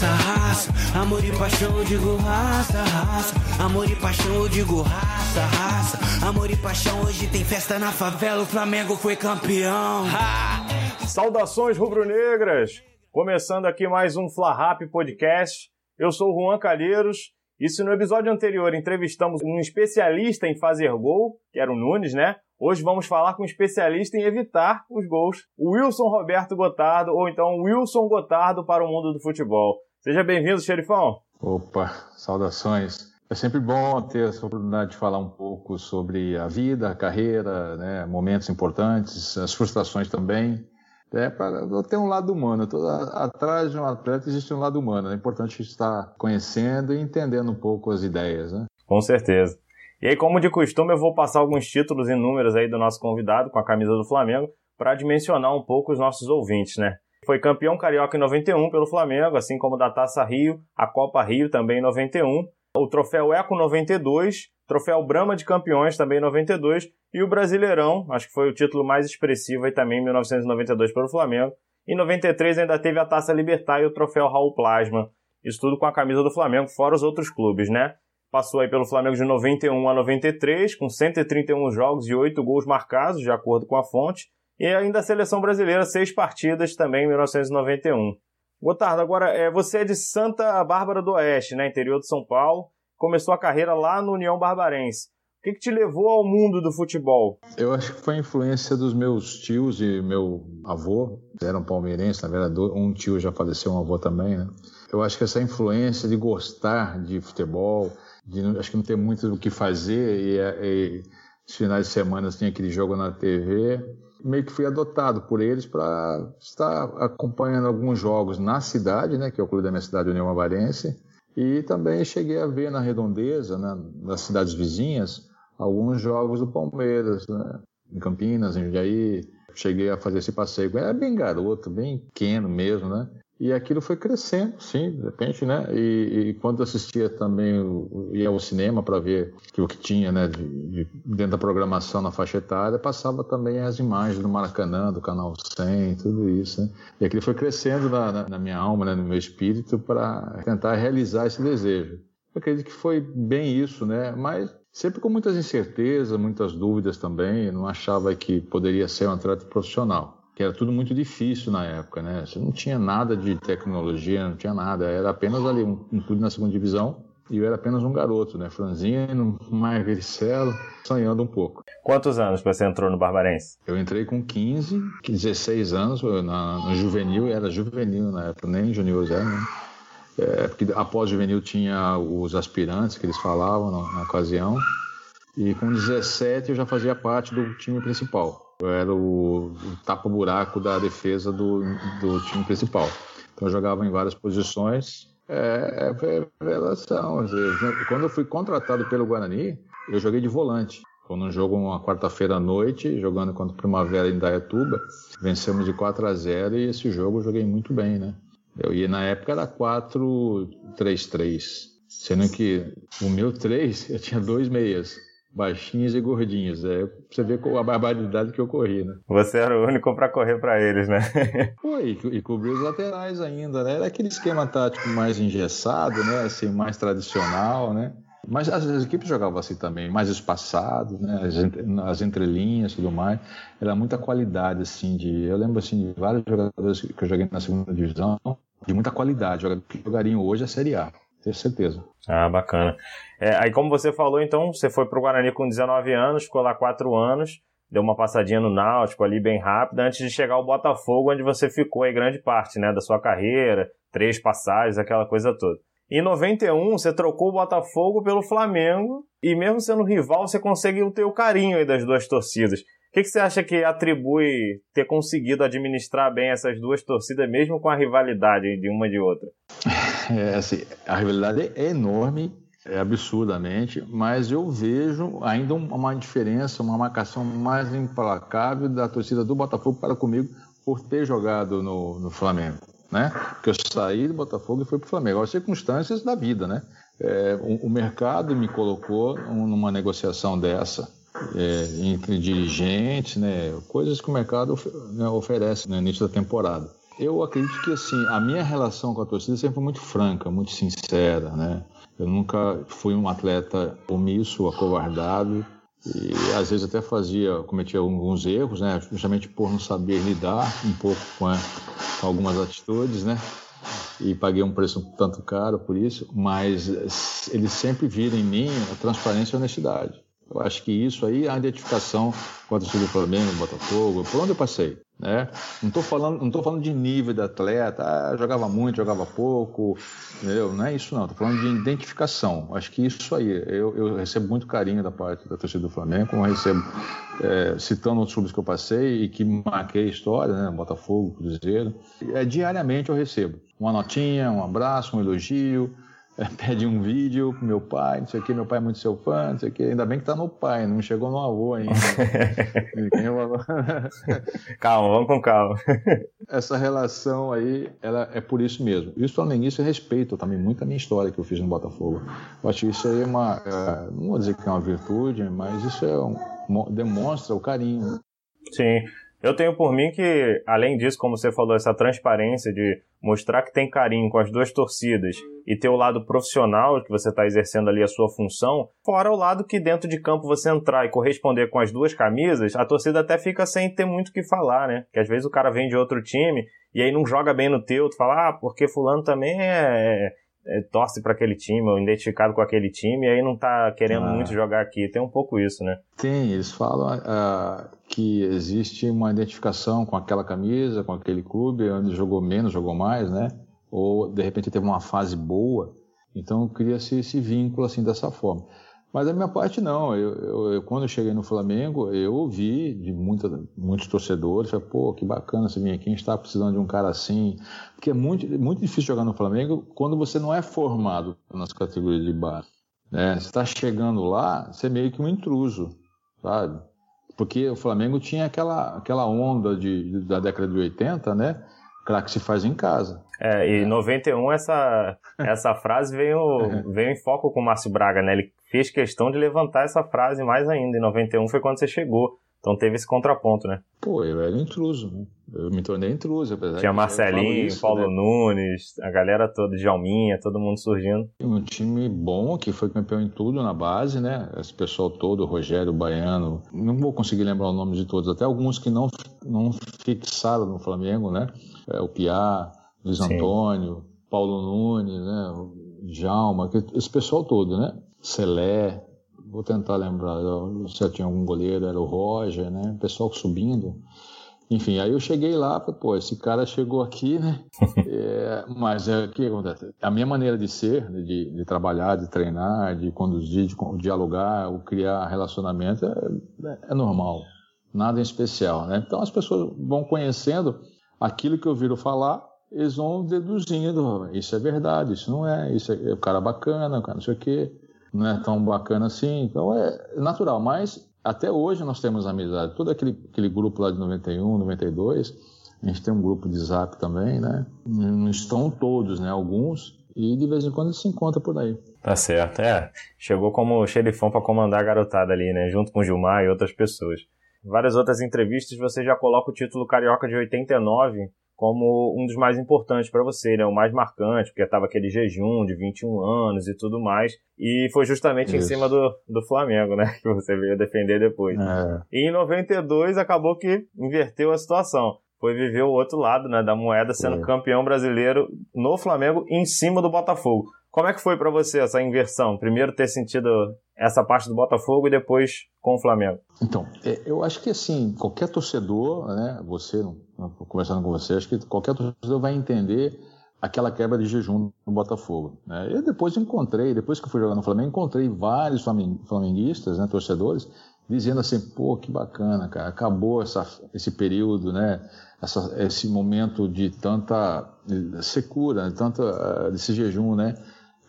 raça, raça. Amor e paixão, eu digo raça, raça. Amor e paixão, eu digo raça, raça. Amor e paixão, hoje tem festa na favela. O Flamengo foi campeão. Ha! Saudações rubro-negras! Começando aqui mais um Fla Rap Podcast. Eu sou o Juan Calheiros. E se no episódio anterior entrevistamos um especialista em fazer gol, que era o Nunes, né? Hoje vamos falar com um especialista em evitar os gols, o Wilson Roberto Gotardo, ou então Wilson Gotardo para o mundo do futebol. Seja bem-vindo, xerifão. Opa, saudações. É sempre bom ter essa oportunidade de falar um pouco sobre a vida, a carreira, né, momentos importantes, as frustrações também. É para ter um lado humano. atrás de um atleta existe um lado humano. É importante estar conhecendo e entendendo um pouco as ideias, né? Com certeza. E aí, como de costume, eu vou passar alguns títulos e números aí do nosso convidado com a camisa do Flamengo para dimensionar um pouco os nossos ouvintes, né? Foi campeão carioca em 91 pelo Flamengo, assim como da Taça Rio, a Copa Rio também em 91, o troféu Eco 92, troféu Brahma de Campeões também em 92 e o Brasileirão, acho que foi o título mais expressivo aí também em 1992 pelo Flamengo. Em 93 ainda teve a Taça Libertar e o troféu Raul Plasma. Isso tudo com a camisa do Flamengo, fora os outros clubes, né? Passou aí pelo Flamengo de 91 a 93, com 131 jogos e 8 gols marcados, de acordo com a fonte. E ainda a seleção brasileira, seis partidas também em 1991. Gotardo, agora é, você é de Santa Bárbara do Oeste, né, interior de São Paulo. Começou a carreira lá no União Barbarense. O que, que, te levou ao mundo do futebol? Eu acho que foi a influência dos meus tios e meu avô, eram palmeirenses, na verdade, um tio já faleceu, um avô também, né? Eu acho que essa influência de gostar de futebol, de acho que não ter muito o que fazer e, e os finais de semana tinha aquele jogo na TV. Meio que fui adotado por eles para estar acompanhando alguns jogos na cidade, né, que é o clube da minha cidade, União Avarense, e também cheguei a ver na redondeza, né, nas cidades vizinhas, alguns jogos do Palmeiras, né, em Campinas, em Jundiaí. Cheguei a fazer esse passeio. Era bem garoto, bem pequeno mesmo, né? E aquilo foi crescendo, sim, de repente, né? E, e quando assistia também, ia ao cinema para ver o que tinha, né, de, de, dentro da programação na faixa etária, passava também as imagens do Maracanã, do Canal 100, tudo isso, né? E aquilo foi crescendo na, na, na minha alma, né, no meu espírito, para tentar realizar esse desejo. Eu acredito que foi bem isso, né? Mas sempre com muitas incertezas, muitas dúvidas também. Eu não achava que poderia ser um atleta profissional que era tudo muito difícil na época, né? Você não tinha nada de tecnologia, não tinha nada, era apenas ali um, um clube na segunda divisão e eu era apenas um garoto, né? Franzino, magricelo, sonhando um pouco. Quantos anos você entrou no Barbarense? Eu entrei com 15, 16 anos, na, no juvenil, era juvenil na época, nem juniores era, né? É, porque após juvenil tinha os aspirantes que eles falavam na, na ocasião, e com 17 eu já fazia parte do time principal. Eu era o, o tapa-buraco da defesa do, do time principal. Então eu jogava em várias posições. É, é revelação. Quando eu fui contratado pelo Guarani, eu joguei de volante. Foi num jogo uma quarta-feira à noite, jogando contra o Primavera em Dayatuba. Vencemos de 4 a 0 e esse jogo eu joguei muito bem, né? Eu ia na época era 4-3-3. Sendo que o meu 3, eu tinha dois meias baixinhos e gordinhos. É, você vê a barbaridade que eu corri, né? Você era o único para correr para eles, né? Foi, e, e cobrir os laterais ainda, né? Era aquele esquema tático mais engessado, né? Assim, mais tradicional, né? Mas as, as equipes jogavam assim também, mais espaçado, né? As, as entrelinhas e tudo mais. Era muita qualidade, assim, de... Eu lembro, assim, de vários jogadores que eu joguei na segunda divisão, de muita qualidade, que jogariam hoje a Série A tenho certeza. Ah, bacana. É, aí, como você falou, então, você foi para o Guarani com 19 anos, ficou lá 4 anos, deu uma passadinha no Náutico ali bem rápida, antes de chegar ao Botafogo, onde você ficou aí grande parte né, da sua carreira, três passagens, aquela coisa toda. Em 91, você trocou o Botafogo pelo Flamengo, e mesmo sendo rival, você conseguiu ter o carinho aí das duas torcidas. O que, que, você acha que atribui ter conseguido administrar bem essas duas torcidas, mesmo com a rivalidade de uma e de outra? É, assim, a rivalidade é enorme, é absurdamente, mas eu vejo ainda uma diferença, uma marcação mais implacável da torcida do Botafogo para comigo por ter jogado no, no Flamengo, né? Porque eu saí do Botafogo e fui para o Flamengo. As circunstâncias da vida, né? É, o, o mercado me colocou numa negociação dessa é, entre dirigentes, né, coisas que o mercado né, oferece no início da temporada. Eu acredito que assim, a minha relação com a torcida sempre foi muito franca, muito sincera, né? Eu nunca fui um atleta omisso, acovardado e às vezes até fazia, cometia alguns erros, né? Justamente por não saber lidar um pouco com, a, com algumas atitudes, né? E paguei um preço tanto caro por isso, mas eles sempre viram em mim a transparência e a honestidade. Eu acho que isso aí é a identificação com a torcida do Flamengo, Botafogo, por onde eu passei. Né? Não estou falando, não falando de nível de atleta, ah, jogava muito, jogava pouco, entendeu? não é isso não, estou falando de identificação. Acho que isso aí, eu, eu, recebo muito carinho da parte da torcida do Flamengo, como recebo, é, citando outros clubes que eu passei e que marquei história, né? Botafogo, Cruzeiro. É, diariamente eu recebo uma notinha, um abraço, um elogio, pede um vídeo pro meu pai, não sei o que, meu pai é muito seu fã, não sei o que, ainda bem que tá no pai, não chegou no avô ainda. calma, vamos com calma. Essa relação aí, ela é por isso mesmo. E os flamenguistas respeitam também muito a minha história que eu fiz no Botafogo. Eu acho que isso aí é uma, é, não vou dizer que é uma virtude, mas isso é um, demonstra o carinho. Sim, eu tenho por mim que, além disso, como você falou, essa transparência de mostrar que tem carinho com as duas torcidas e ter o lado profissional que você está exercendo ali a sua função, fora o lado que dentro de campo você entrar e corresponder com as duas camisas, a torcida até fica sem ter muito o que falar, né? Que às vezes o cara vem de outro time e aí não joga bem no teu, tu fala, ah, porque fulano também é, é, torce para aquele time, ou identificado com aquele time, e aí não tá querendo ah. muito jogar aqui. Tem um pouco isso, né? Tem, eles falam uh, que existe uma identificação com aquela camisa, com aquele clube, onde jogou menos, jogou mais, né? Ou de repente teve uma fase boa. Então cria-se esse vínculo assim dessa forma. Mas a minha parte não. Eu, eu, eu, quando eu cheguei no Flamengo, eu ouvi de muita, muitos torcedores, falei, pô, que bacana você vir aqui, a gente está precisando de um cara assim. Porque é muito, muito difícil jogar no Flamengo quando você não é formado nas categorias de base. Né? Você está chegando lá, você é meio que um intruso, sabe? Porque o Flamengo tinha aquela, aquela onda de, da década de 80, né? Craque se faz em casa. É, e em 91 essa, essa frase veio, veio em foco com o Márcio Braga, né? Ele fez questão de levantar essa frase mais ainda. Em 91 foi quando você chegou. Então teve esse contraponto, né? Pô, eu era intruso, né? Eu me tornei intruso, apesar Tinha Marcelinho, isso, Paulo né? Nunes, a galera toda, Jalminha, todo mundo surgindo. Um time bom que foi campeão em tudo na base, né? Esse pessoal todo, Rogério, Baiano, não vou conseguir lembrar o nome de todos, até alguns que não, não fixaram no Flamengo, né? É, o Piá, Luiz Sim. Antônio, Paulo Nunes, né? Jalma, esse pessoal todo, né? Celé, vou tentar lembrar, se tinha algum goleiro, era o Roger, né? O pessoal subindo. Enfim, aí eu cheguei lá, falei, pô, esse cara chegou aqui, né? é, mas é, o que acontece? A minha maneira de ser, de, de trabalhar, de treinar, de conduzir, de, de dialogar, criar relacionamento, é, é, normal. Nada em especial, né? Então as pessoas vão conhecendo aquilo que eu ouviram falar, eles vão deduzindo, isso é verdade, isso não é, isso é, é o cara bacana, o cara não sei o quê não é tão bacana assim. Então é natural, mas até hoje nós temos amizade. Todo aquele, aquele grupo lá de 91, 92, a gente tem um grupo de zap também, né? Não estão todos, né? Alguns. E de vez em quando se encontra por aí. Tá certo, é. Chegou como xerifão para comandar a garotada ali, né? Junto com o Gilmar e outras pessoas. Várias outras entrevistas você já coloca o título Carioca de 89 como um dos mais importantes para você, né? O mais marcante, porque estava aquele jejum de 21 anos e tudo mais. E foi justamente Isso. em cima do, do Flamengo, né? Que você veio defender depois. É. E em 92 acabou que inverteu a situação. Foi viver o outro lado, né? Da moeda, sendo é. campeão brasileiro no Flamengo em cima do Botafogo. Como é que foi para você essa inversão? Primeiro ter sentido essa parte do Botafogo e depois com o Flamengo? Então, é, eu acho que assim, qualquer torcedor, né, você, conversando com você, acho que qualquer torcedor vai entender aquela quebra de jejum no Botafogo. Né? Eu depois encontrei, depois que eu fui jogar no Flamengo, encontrei vários flamenguistas, né, torcedores, dizendo assim, pô, que bacana, cara, acabou essa, esse período, né, essa, esse momento de tanta secura, de tanta, desse jejum, né,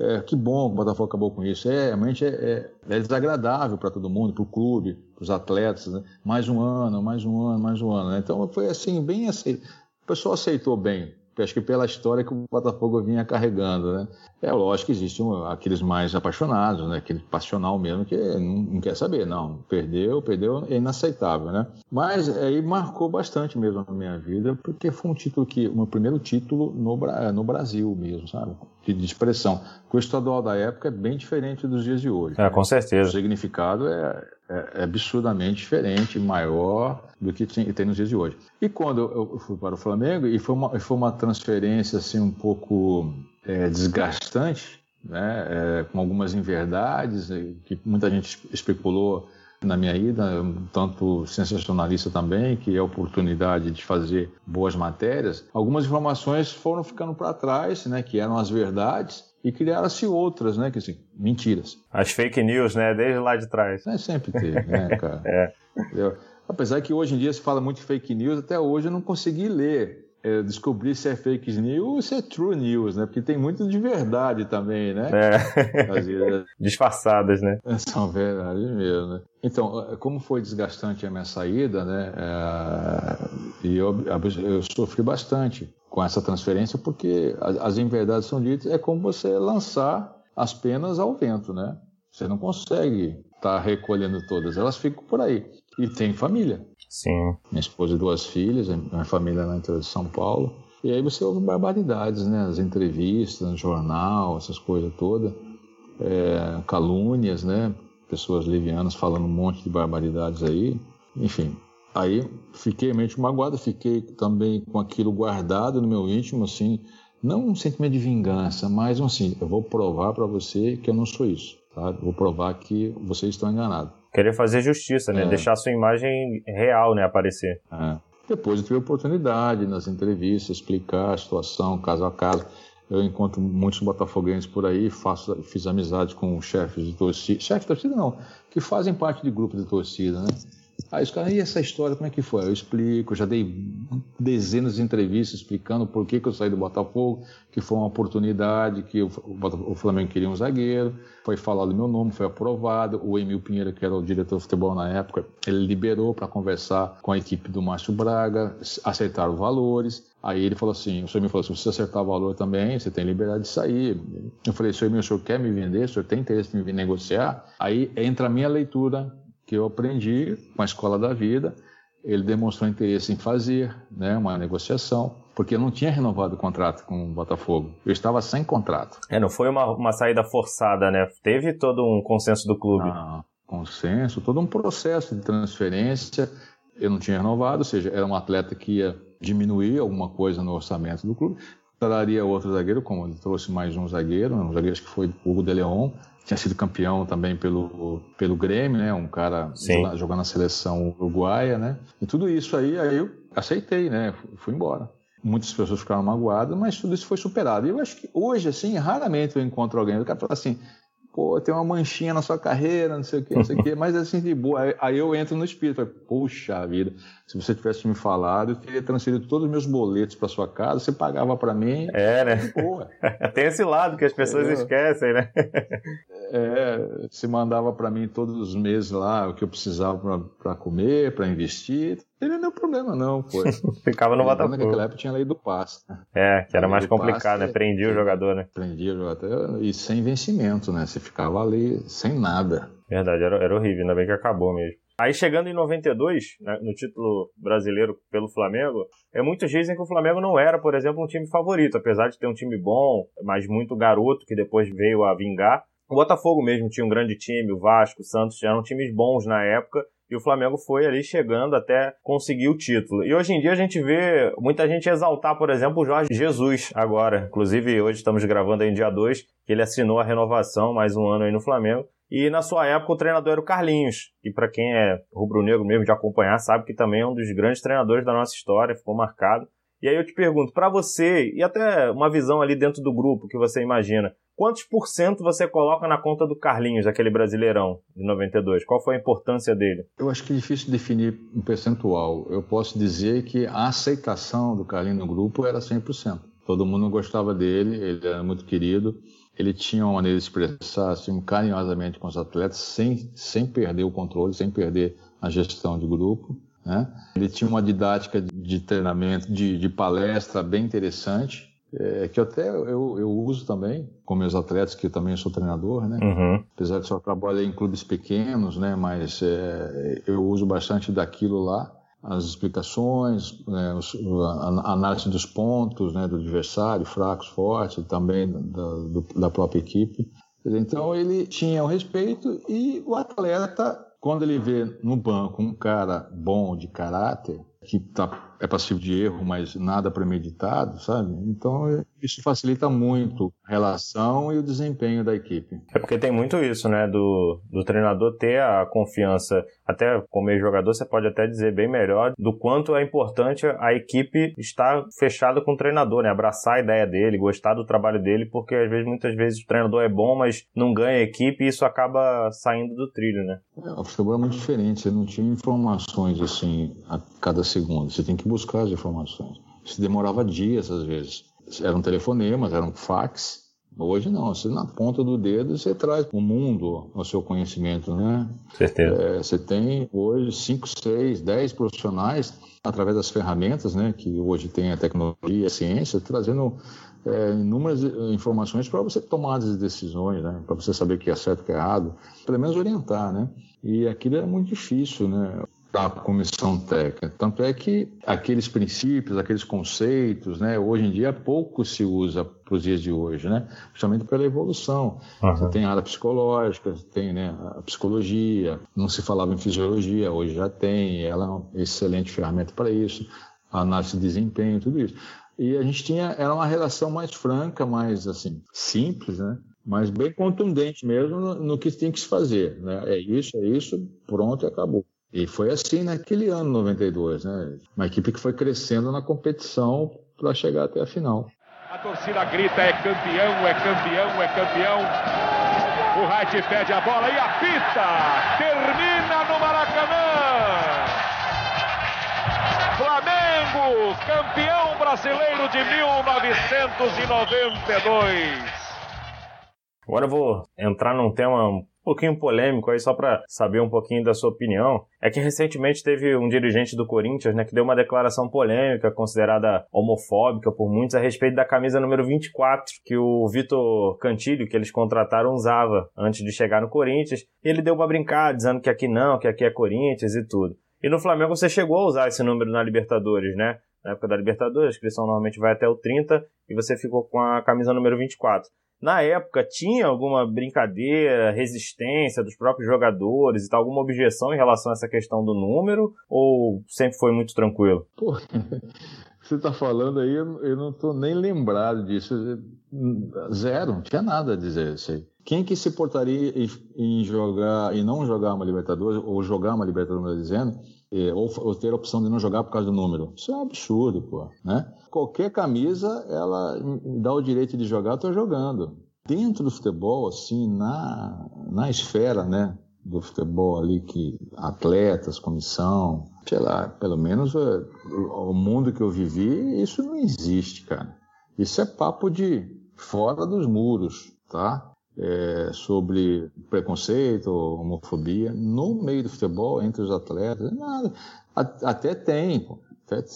é, que bom que o Botafogo acabou com isso. É, realmente é, é, é desagradável para todo mundo, para o clube, para os atletas. Né? Mais um ano, mais um ano, mais um ano. Né? Então foi assim, bem assim. O pessoal aceitou bem. Acho que pela história que o Botafogo vinha carregando, né? É lógico que existem aqueles mais apaixonados, né? Aquele passional mesmo que não, não, quer saber, não. Perdeu, perdeu, é inaceitável, né? Mas aí marcou bastante mesmo a minha vida, porque foi um título que, o meu primeiro título no, no Brasil mesmo, sabe? De expressão. O estadual da época é bem diferente dos dias de hoje. É, com certeza. O significado é, é, é absurdamente diferente, maior do que tem, tem, nos dias de hoje. E quando eu fui para o Flamengo, e foi uma, foi uma transferência assim um pouco é, desgastante, né, é, com algumas inverdades, que muita gente especulou na minha ida, tanto sensacionalista também, que é a oportunidade de fazer boas matérias. Algumas informações foram ficando para trás, né, que eram as verdades, e criaram-se outras, né, que assim, mentiras. As fake news, né, desde lá de trás. É, sempre teve, né, cara. é. Apesar que hoje em dia se fala muito de fake news, até hoje eu não consegui ler é, descobrir se é fake news ou se é true news, né? Porque tem muito de verdade também, né? É. Disfarçadas, né? São verdades mesmo, né? Então, como foi desgastante a minha saída, né? É, e eu, eu sofri bastante com essa transferência, porque as, inverdades são ditas, é como você lançar as penas ao vento, né? Você não consegue estar tá recolhendo todas, elas ficam por aí. E tem família. Sim. Minha esposa e duas filhas, minha família lá interior de São Paulo. E aí você ouve barbaridades, né? As entrevistas, no jornal, essas coisas todas. É, calúnias, né? Pessoas livianas falando um monte de barbaridades aí. Enfim, aí fiquei mente magoado, fiquei também com aquilo guardado no meu íntimo, assim. Não um sentimento de vingança, mas um assim, eu vou provar para você que eu não sou isso. Tá? Vou provar que vocês estão enganados. Querer fazer justiça, né? É. Deixar a sua imagem real, né? Aparecer. É. Depois eu tive a oportunidade nas entrevistas explicar a situação caso a caso. Eu encontro muitos botafoguenses por aí, faço, fiz amizade com chefes de torcida, chefes de torcida não, que fazem parte de grupos de torcida, né? Aí os caras, e essa história, como é que foi? Eu explico, já dei dezenas de entrevistas explicando por que, que eu saí do Botafogo, que foi uma oportunidade, que o, o Flamengo queria um zagueiro, foi falado meu nome, foi aprovado, o Emil Pinheiro, que era o diretor de futebol na época, ele liberou para conversar com a equipe do Márcio Braga, aceitaram valores, Aí ele falou assim, o senhor me falou se você acertar o valor também, você tem liberdade de sair. Eu falei, senhor, o senhor quer me vender? O senhor tem interesse em me negociar? Aí entra a minha leitura que eu aprendi com a escola da vida. Ele demonstrou interesse em fazer né, uma negociação, porque eu não tinha renovado o contrato com o Botafogo. Eu estava sem contrato. É, não foi uma, uma saída forçada, né? Teve todo um consenso do clube. Ah, consenso, todo um processo de transferência. Eu não tinha renovado, ou seja, era um atleta que ia diminuir alguma coisa no orçamento do clube. Traria outro zagueiro, como ele trouxe mais um zagueiro, um zagueiro que foi o Hugo de Leon, tinha sido campeão também pelo, pelo Grêmio, né? Um cara jogando, jogando na seleção uruguaia, né? E tudo isso aí, aí eu aceitei, né? Fui embora. Muitas pessoas ficaram magoadas, mas tudo isso foi superado. E eu acho que hoje, assim, raramente eu encontro alguém. O cara fala assim, pô, tem uma manchinha na sua carreira, não sei o quê, não sei o quê, mas assim, de boa. Aí, eu entro no espírito, falo, poxa vida, se você tivesse me falado, eu teria transferido todos os meus boletos para sua casa, você pagava para mim. É, né? Boa. tem esse lado que as pessoas é, esquecem, né? é, você mandava para mim todos os meses lá o que eu precisava para comer, para investir. Ele não é problema, não, pô. Ficava no Botafogo. Naquela época tinha a lei do passe. É, que era mais complicado, passe, né? Prendia o jogador, né? Prendia o jogador e sem vencimento, né? Você ficava ali sem nada. Verdade, era, era horrível, ainda bem que acabou mesmo. Aí chegando em 92, né, no título brasileiro pelo Flamengo, é, muitos dizem que o Flamengo não era, por exemplo, um time favorito, apesar de ter um time bom, mas muito garoto que depois veio a vingar. O Botafogo mesmo tinha um grande time, o Vasco, o Santos eram times bons na época e o Flamengo foi ali chegando até conseguir o título. E hoje em dia a gente vê muita gente exaltar, por exemplo, o Jorge Jesus agora. Inclusive, hoje estamos gravando aí em dia 2, que ele assinou a renovação mais um ano aí no Flamengo. E na sua época o treinador era o Carlinhos, que para quem é rubro-negro mesmo de acompanhar, sabe que também é um dos grandes treinadores da nossa história, ficou marcado. E aí eu te pergunto, para você, e até uma visão ali dentro do grupo que você imagina, quantos por cento você coloca na conta do Carlinhos, aquele brasileirão de 92? Qual foi a importância dele? Eu acho que é difícil definir um percentual. Eu posso dizer que a aceitação do Carlinhos no grupo era 100%. Todo mundo gostava dele, ele era muito querido ele tinha uma maneira de expressar assim, carinhosamente com os atletas, sem, sem perder o controle, sem perder a gestão de grupo. Né? Ele tinha uma didática de treinamento, de, de palestra bem interessante, é, que até eu, eu uso também com meus atletas, que eu também sou treinador, né? Uhum. Apesar de só trabalhar em clubes pequenos, né? Mas é, eu uso bastante daquilo lá, as explicações, né? Os, a análise dos pontos, né? Do adversário, fracos, fortes, também da, do, da própria equipe. Então ele tinha o respeito e o atleta, quando ele vê no banco um cara bom de caráter, que tá, é passivo de erro, mas nada premeditado, sabe? Então isso facilita muito a relação e o desempenho da equipe. É porque tem muito isso, né? Do, do treinador ter a confiança, até como ex-jogador, você pode até dizer bem melhor do quanto é importante a equipe estar fechada com o treinador, né? Abraçar a ideia dele, gostar do trabalho dele, porque às vezes, muitas vezes o treinador é bom, mas não ganha a equipe e isso acaba saindo do trilho, né? É, o futebol é muito diferente, você não tinha informações assim a cada segundo, você tem que buscar as informações. Isso demorava dias às vezes eram telefonemas, eram fax. Hoje não, você na ponta do dedo você traz o mundo ao seu conhecimento, né? Certeza. É, você tem hoje 5, 6, 10 profissionais através das ferramentas, né, que hoje tem a tecnologia, a ciência, trazendo é, inúmeras informações para você tomar as decisões, né, para você saber o que é certo e o que é errado, pelo menos orientar, né? E aquilo é muito difícil, né? Da comissão técnica. Tanto é que aqueles princípios, aqueles conceitos, né, hoje em dia pouco se usa para os dias de hoje, né, justamente pela evolução. Uhum. Você tem a área psicológica, tem né, a psicologia, não se falava em fisiologia, hoje já tem, ela é uma excelente ferramenta para isso, análise de desempenho, tudo isso. E a gente tinha, era uma relação mais franca, mais assim, simples, né? mas bem contundente mesmo no, no que tem que se fazer. Né? É isso, é isso, pronto e acabou. E foi assim naquele ano 92, né? Uma equipe que foi crescendo na competição para chegar até a final. A torcida grita: é campeão, é campeão, é campeão. O Wright pede a bola e apita. Termina no Maracanã. Flamengo, campeão brasileiro de 1992. Agora eu vou entrar num tema um pouquinho polêmico aí, só para saber um pouquinho da sua opinião. É que recentemente teve um dirigente do Corinthians, né, que deu uma declaração polêmica, considerada homofóbica por muitos, a respeito da camisa número 24, que o Vitor Cantilho, que eles contrataram, usava antes de chegar no Corinthians. E ele deu uma brincada, dizendo que aqui não, que aqui é Corinthians e tudo. E no Flamengo você chegou a usar esse número na Libertadores, né? Na época da Libertadores, a inscrição normalmente vai até o 30 e você ficou com a camisa número 24. Na época, tinha alguma brincadeira, resistência dos próprios jogadores e tal, alguma objeção em relação a essa questão do número? Ou sempre foi muito tranquilo? Pô, você está falando aí, eu não estou nem lembrado disso. Zero, não tinha nada a dizer isso aí. Quem que se portaria em jogar e não jogar uma Libertadores, ou jogar uma Libertadores dizendo, ou, ou, ter a opção de não jogar por causa do número? Isso é um absurdo, pô, né? Qualquer camisa, ela dá o direito de jogar, eu tô jogando. Dentro do futebol, assim, na, na esfera, né, do futebol ali, que atletas, comissão, sei lá, pelo menos é, o mundo que eu vivi, isso não existe, cara. Isso é papo de fora dos muros, tá? É, sobre preconceito, homofobia, no meio do futebol, entre os atletas, nada. Até tem,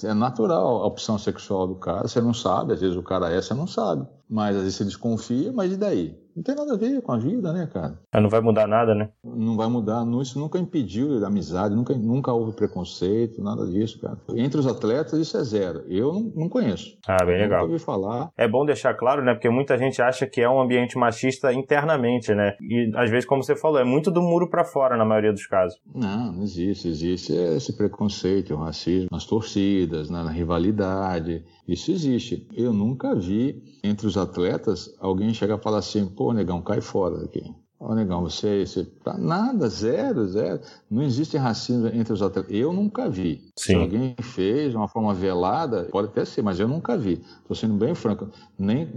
é natural a opção sexual do cara, você não sabe, às vezes o cara é, você não sabe. Mas às vezes você desconfia, mas e daí? Não tem nada a ver com a vida, né, cara? Ah, não vai mudar nada, né? Não vai mudar. Isso nunca impediu a amizade, nunca, nunca houve preconceito, nada disso, cara. Entre os atletas, isso é zero. Eu não, não conheço. Ah, bem legal. Nunca ouvi falar. É bom deixar claro, né? Porque muita gente acha que é um ambiente machista internamente, né? E às vezes, como você falou, é muito do muro para fora na maioria dos casos. Não, não existe. Existe esse preconceito, o racismo nas torcidas, na rivalidade. Isso existe. Eu nunca vi entre os atletas alguém chegar e falar assim, pô, negão, cai fora daqui. Ô, negão, você, você tá nada, zero, zero. Não existe racismo entre os atletas. Eu nunca vi. Sim. Se alguém fez de uma forma velada, pode até ser, mas eu nunca vi. Estou sendo bem franco. Nem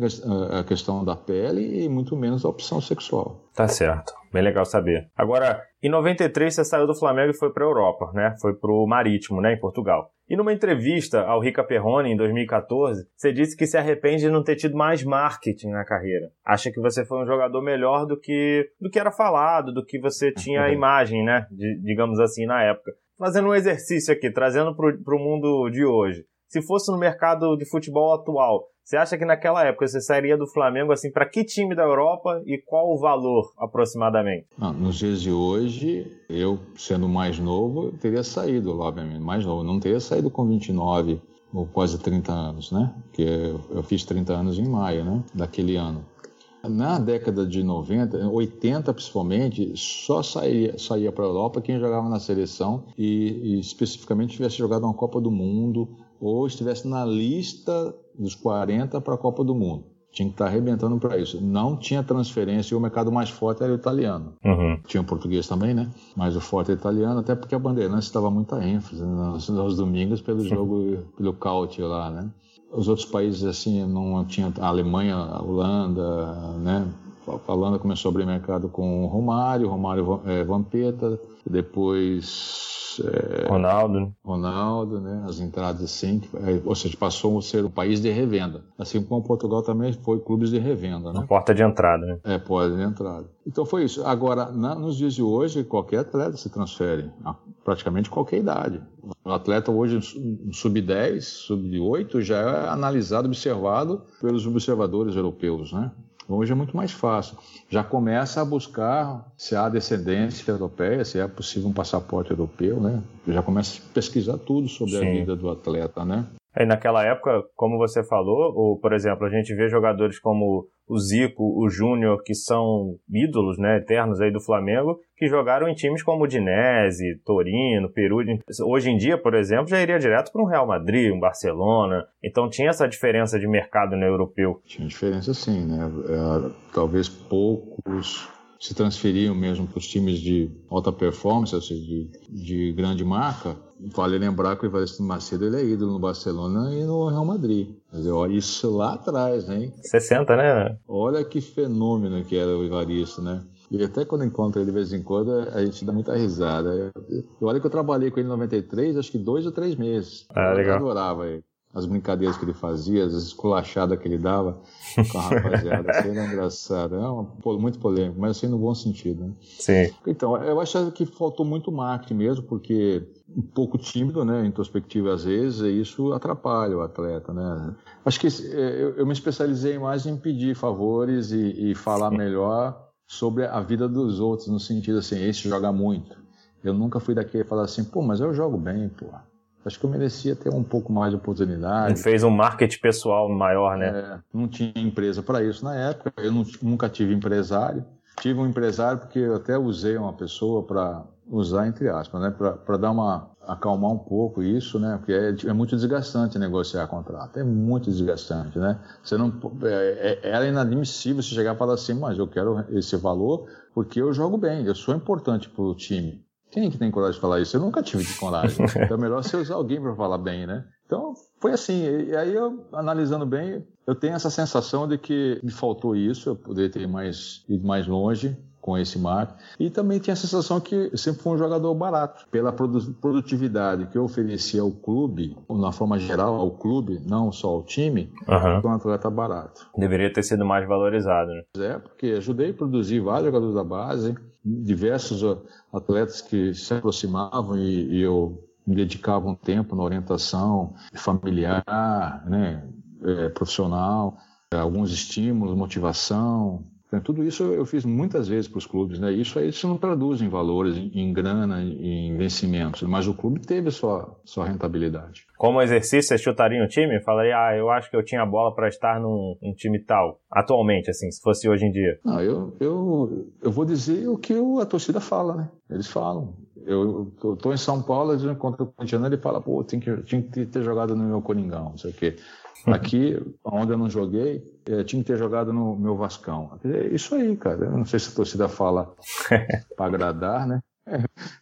a questão da pele e muito menos a opção sexual. Tá certo. Bem legal saber. Agora, em 93 você saiu do Flamengo e foi para a Europa, né? Foi para o Marítimo, né, em Portugal. E numa entrevista ao Rica Perrone em 2014, você disse que se arrepende de não ter tido mais marketing na carreira. Acha que você foi um jogador melhor do que do que era falado, do que você tinha a imagem, né? De, digamos assim, na época. fazendo um exercício aqui, trazendo para o mundo de hoje. Se fosse no mercado de futebol atual, você acha que naquela época você sairia do Flamengo assim para que time da Europa e qual o valor aproximadamente? Não, nos dias de hoje, eu sendo mais novo, teria saído, obviamente, mais novo, não teria saído com 29 ou quase 30 anos, né? Porque eu fiz 30 anos em maio, né? Daquele ano. Na década de 90, 80 principalmente, só saía, saía para a Europa quem jogava na seleção e, e especificamente tivesse jogado uma Copa do Mundo ou estivesse na lista dos 40 para a Copa do Mundo. Tinha que estar arrebentando para isso. Não tinha transferência e o mercado mais forte era o italiano. Uhum. Tinha o português também, né? Mas o forte é o italiano, até porque a Bandeirantes estava muita ênfase nos, nos domingos pelo jogo, pelo caute lá, né? Os outros países, assim, não tinha a Alemanha, a Holanda, né? A Holanda começou a abrir mercado com o Romário, Romário é, Vampeta, depois é, Ronaldo. Ronaldo, né? As entradas assim, é, ou seja, passou a ser um país de revenda. Assim como Portugal também foi clubes de revenda, né? porta de entrada, né? É, porta de entrada. Então foi isso. Agora, na, nos dias de hoje, qualquer atleta se transfere, a praticamente qualquer idade. O atleta hoje, sub-10, sub-8, já é analisado, observado pelos observadores europeus, né? Hoje é muito mais fácil. Já começa a buscar se há descendência europeia, se é possível um passaporte europeu, né? Já começa a pesquisar tudo sobre Sim. a vida do atleta, né? Aí naquela época, como você falou, ou, por exemplo, a gente vê jogadores como o Zico, o Júnior, que são ídolos, né, eternos aí do Flamengo, que jogaram em times como o Dinese, Torino, Peru. Hoje em dia, por exemplo, já iria direto para um Real Madrid, um Barcelona. Então tinha essa diferença de mercado no europeu. Tinha diferença sim, né? É, talvez poucos se transferiam mesmo para os times de alta performance, ou seja, de, de grande marca, vale lembrar que o Evaristo Macedo ele é ídolo no Barcelona e no Real Madrid. Dizer, olha, isso lá atrás, hein? 60, né? Olha que fenômeno que era o Evaristo, né? E até quando encontro ele de vez em quando, a gente dá muita risada. Olha que eu trabalhei com ele em 93, acho que dois ou três meses. Ah, legal. Eu adorava ele as brincadeiras que ele fazia, as esculachadas que ele dava com a rapaziada. Assim, era engraçado. É muito polêmico, mas assim no bom sentido. Né? Sim. Então, eu acho que faltou muito marketing mesmo, porque um pouco tímido, né, introspectivo às vezes, e isso atrapalha o atleta, né. Acho que é, eu, eu me especializei mais em pedir favores e, e falar melhor sobre a vida dos outros, no sentido assim, esse joga muito. Eu nunca fui daquele falar assim, pô, mas eu jogo bem, pô acho que eu merecia ter um pouco mais de oportunidade. Ele fez um marketing pessoal maior, né? É, não tinha empresa para isso na época, eu não, nunca tive empresário. Tive um empresário porque eu até usei uma pessoa para usar entre aspas, né, para dar uma acalmar um pouco isso, né, porque é, é, muito desgastante negociar contrato, é muito desgastante, né. Você não é, é, era inadmissível se chegar e falar assim, mas eu quero esse valor porque eu jogo bem, eu sou importante para o time. Quem é que tem coragem de falar isso? Eu nunca tive coragem. Então é melhor você usar alguém para falar bem, né? Então foi assim. E aí eu, analisando bem, eu tenho essa sensação de que me faltou isso, eu poderia ter mais, ido mais longe com esse marco. E também tinha a sensação que eu sempre fui um jogador barato. Pela produtividade que eu oferecia ao clube, na forma geral ao clube, não só ao time, uhum. um atleta barato. Deveria ter sido mais valorizado, né? É, porque ajudei a produzir vários jogadores da base, diversos atletas que se aproximavam e, e eu me dedicava um tempo na orientação familiar, né, é, profissional, alguns estímulos, motivação, então, tudo isso eu fiz muitas vezes para os clubes, né? Isso aí isso não traduz em valores, em grana, em vencimentos, mas o clube teve sua, sua rentabilidade. Como exercício, você chutaria um time? Falaria, ah, eu acho que eu tinha bola para estar num, num, time tal, atualmente, assim, se fosse hoje em dia. Não, eu, eu, eu vou dizer o que a torcida fala, né? Eles falam. Eu estou em São Paulo, eles encontram o Corintiano, ele fala, pô, tinha que, tinha que ter jogado no meu Coringão, não sei o quê. Aqui, onde eu não joguei, eu tinha que ter jogado no meu Vascão. É isso aí, cara. Eu não sei se a torcida fala para agradar, né?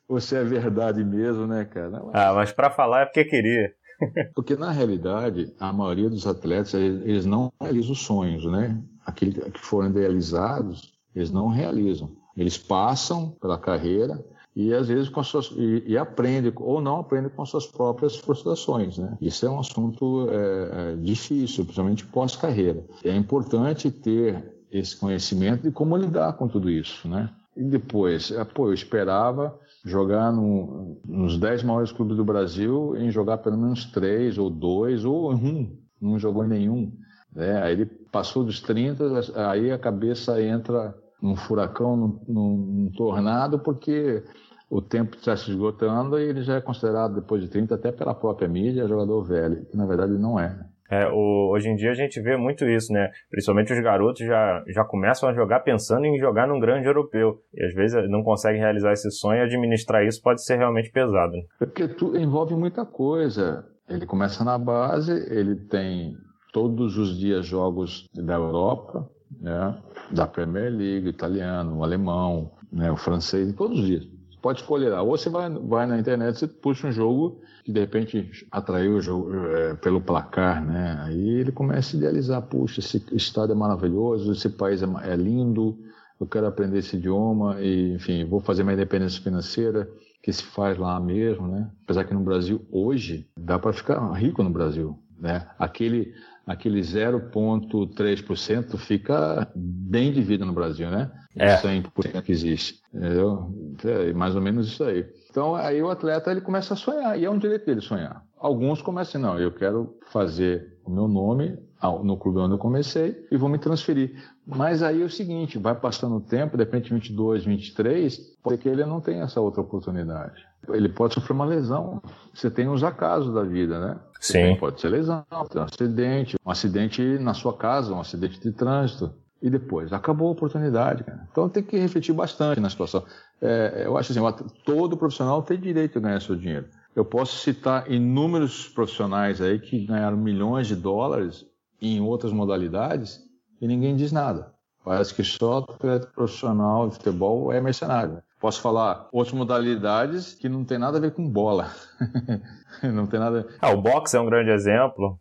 Ou se é verdade mesmo, né, cara? Ah, mas para falar é porque queria. porque na realidade, a maioria dos atletas, eles não realizam os sonhos, né? Aqueles que foram idealizados, eles não realizam. Eles passam pela carreira, e às vezes com suas, e, e, aprende ou não aprende com suas próprias frustrações, né? Isso é um assunto é, é, difícil, principalmente pós-carreira. É importante ter esse conhecimento de como lidar com tudo isso, né? E depois, é, pô, eu esperava jogar no, nos 10 maiores clubes do Brasil em jogar pelo menos três ou dois ou um. Não jogou nenhum. Né? Aí ele passou dos 30, aí a cabeça entra num furacão, num, num tornado, porque o tempo está se esgotando e ele já é considerado, depois de 30, até pela própria mídia, jogador velho, que na verdade não é. É, o, hoje em dia a gente vê muito isso, né? Principalmente os garotos já, já começam a jogar pensando em jogar num grande europeu. E às vezes não conseguem realizar esse sonho e administrar isso pode ser realmente pesado. Né? Porque tu, envolve muita coisa. Ele começa na base, ele tem todos os dias jogos da Europa, né? da Premier League, italiano, alemão, né? o francês, todos os dias pode escolher lá. Ou você vai, vai na internet, você puxa um jogo que de repente atraiu o jogo é, pelo placar, né? Aí ele começa a idealizar, puxa, esse estado é maravilhoso, esse país é, é lindo, eu quero aprender esse idioma e, enfim, vou fazer uma independência financeira que se faz lá mesmo, né? Apesar que no Brasil hoje dá para ficar rico no Brasil, né? Aquele aquele 0,3% fica bem de vida no Brasil, né? É. 100% que existe. Entendeu? É mais ou menos isso aí. Então, aí o atleta ele começa a sonhar, e é um direito dele sonhar. Alguns começam, não, eu quero fazer o meu nome no clube onde eu comecei e vou me transferir. Mas aí é o seguinte, vai passando o tempo, de repente 22, 23, pode que ele não tenha essa outra oportunidade. Ele pode sofrer uma lesão. Você tem os acasos da vida, né? Sim. Pode ser lesão, um acidente, um acidente na sua casa, um acidente de trânsito. E depois, acabou a oportunidade, cara. Então tem que refletir bastante na situação. É, eu acho assim, todo profissional tem direito a ganhar seu dinheiro. Eu posso citar inúmeros profissionais aí que ganharam milhões de dólares em outras modalidades e ninguém diz nada. Parece que só atleta profissional de futebol é mercenário. Posso falar outras modalidades que não tem nada a ver com bola. não tem nada. Ah, o boxe é um grande exemplo.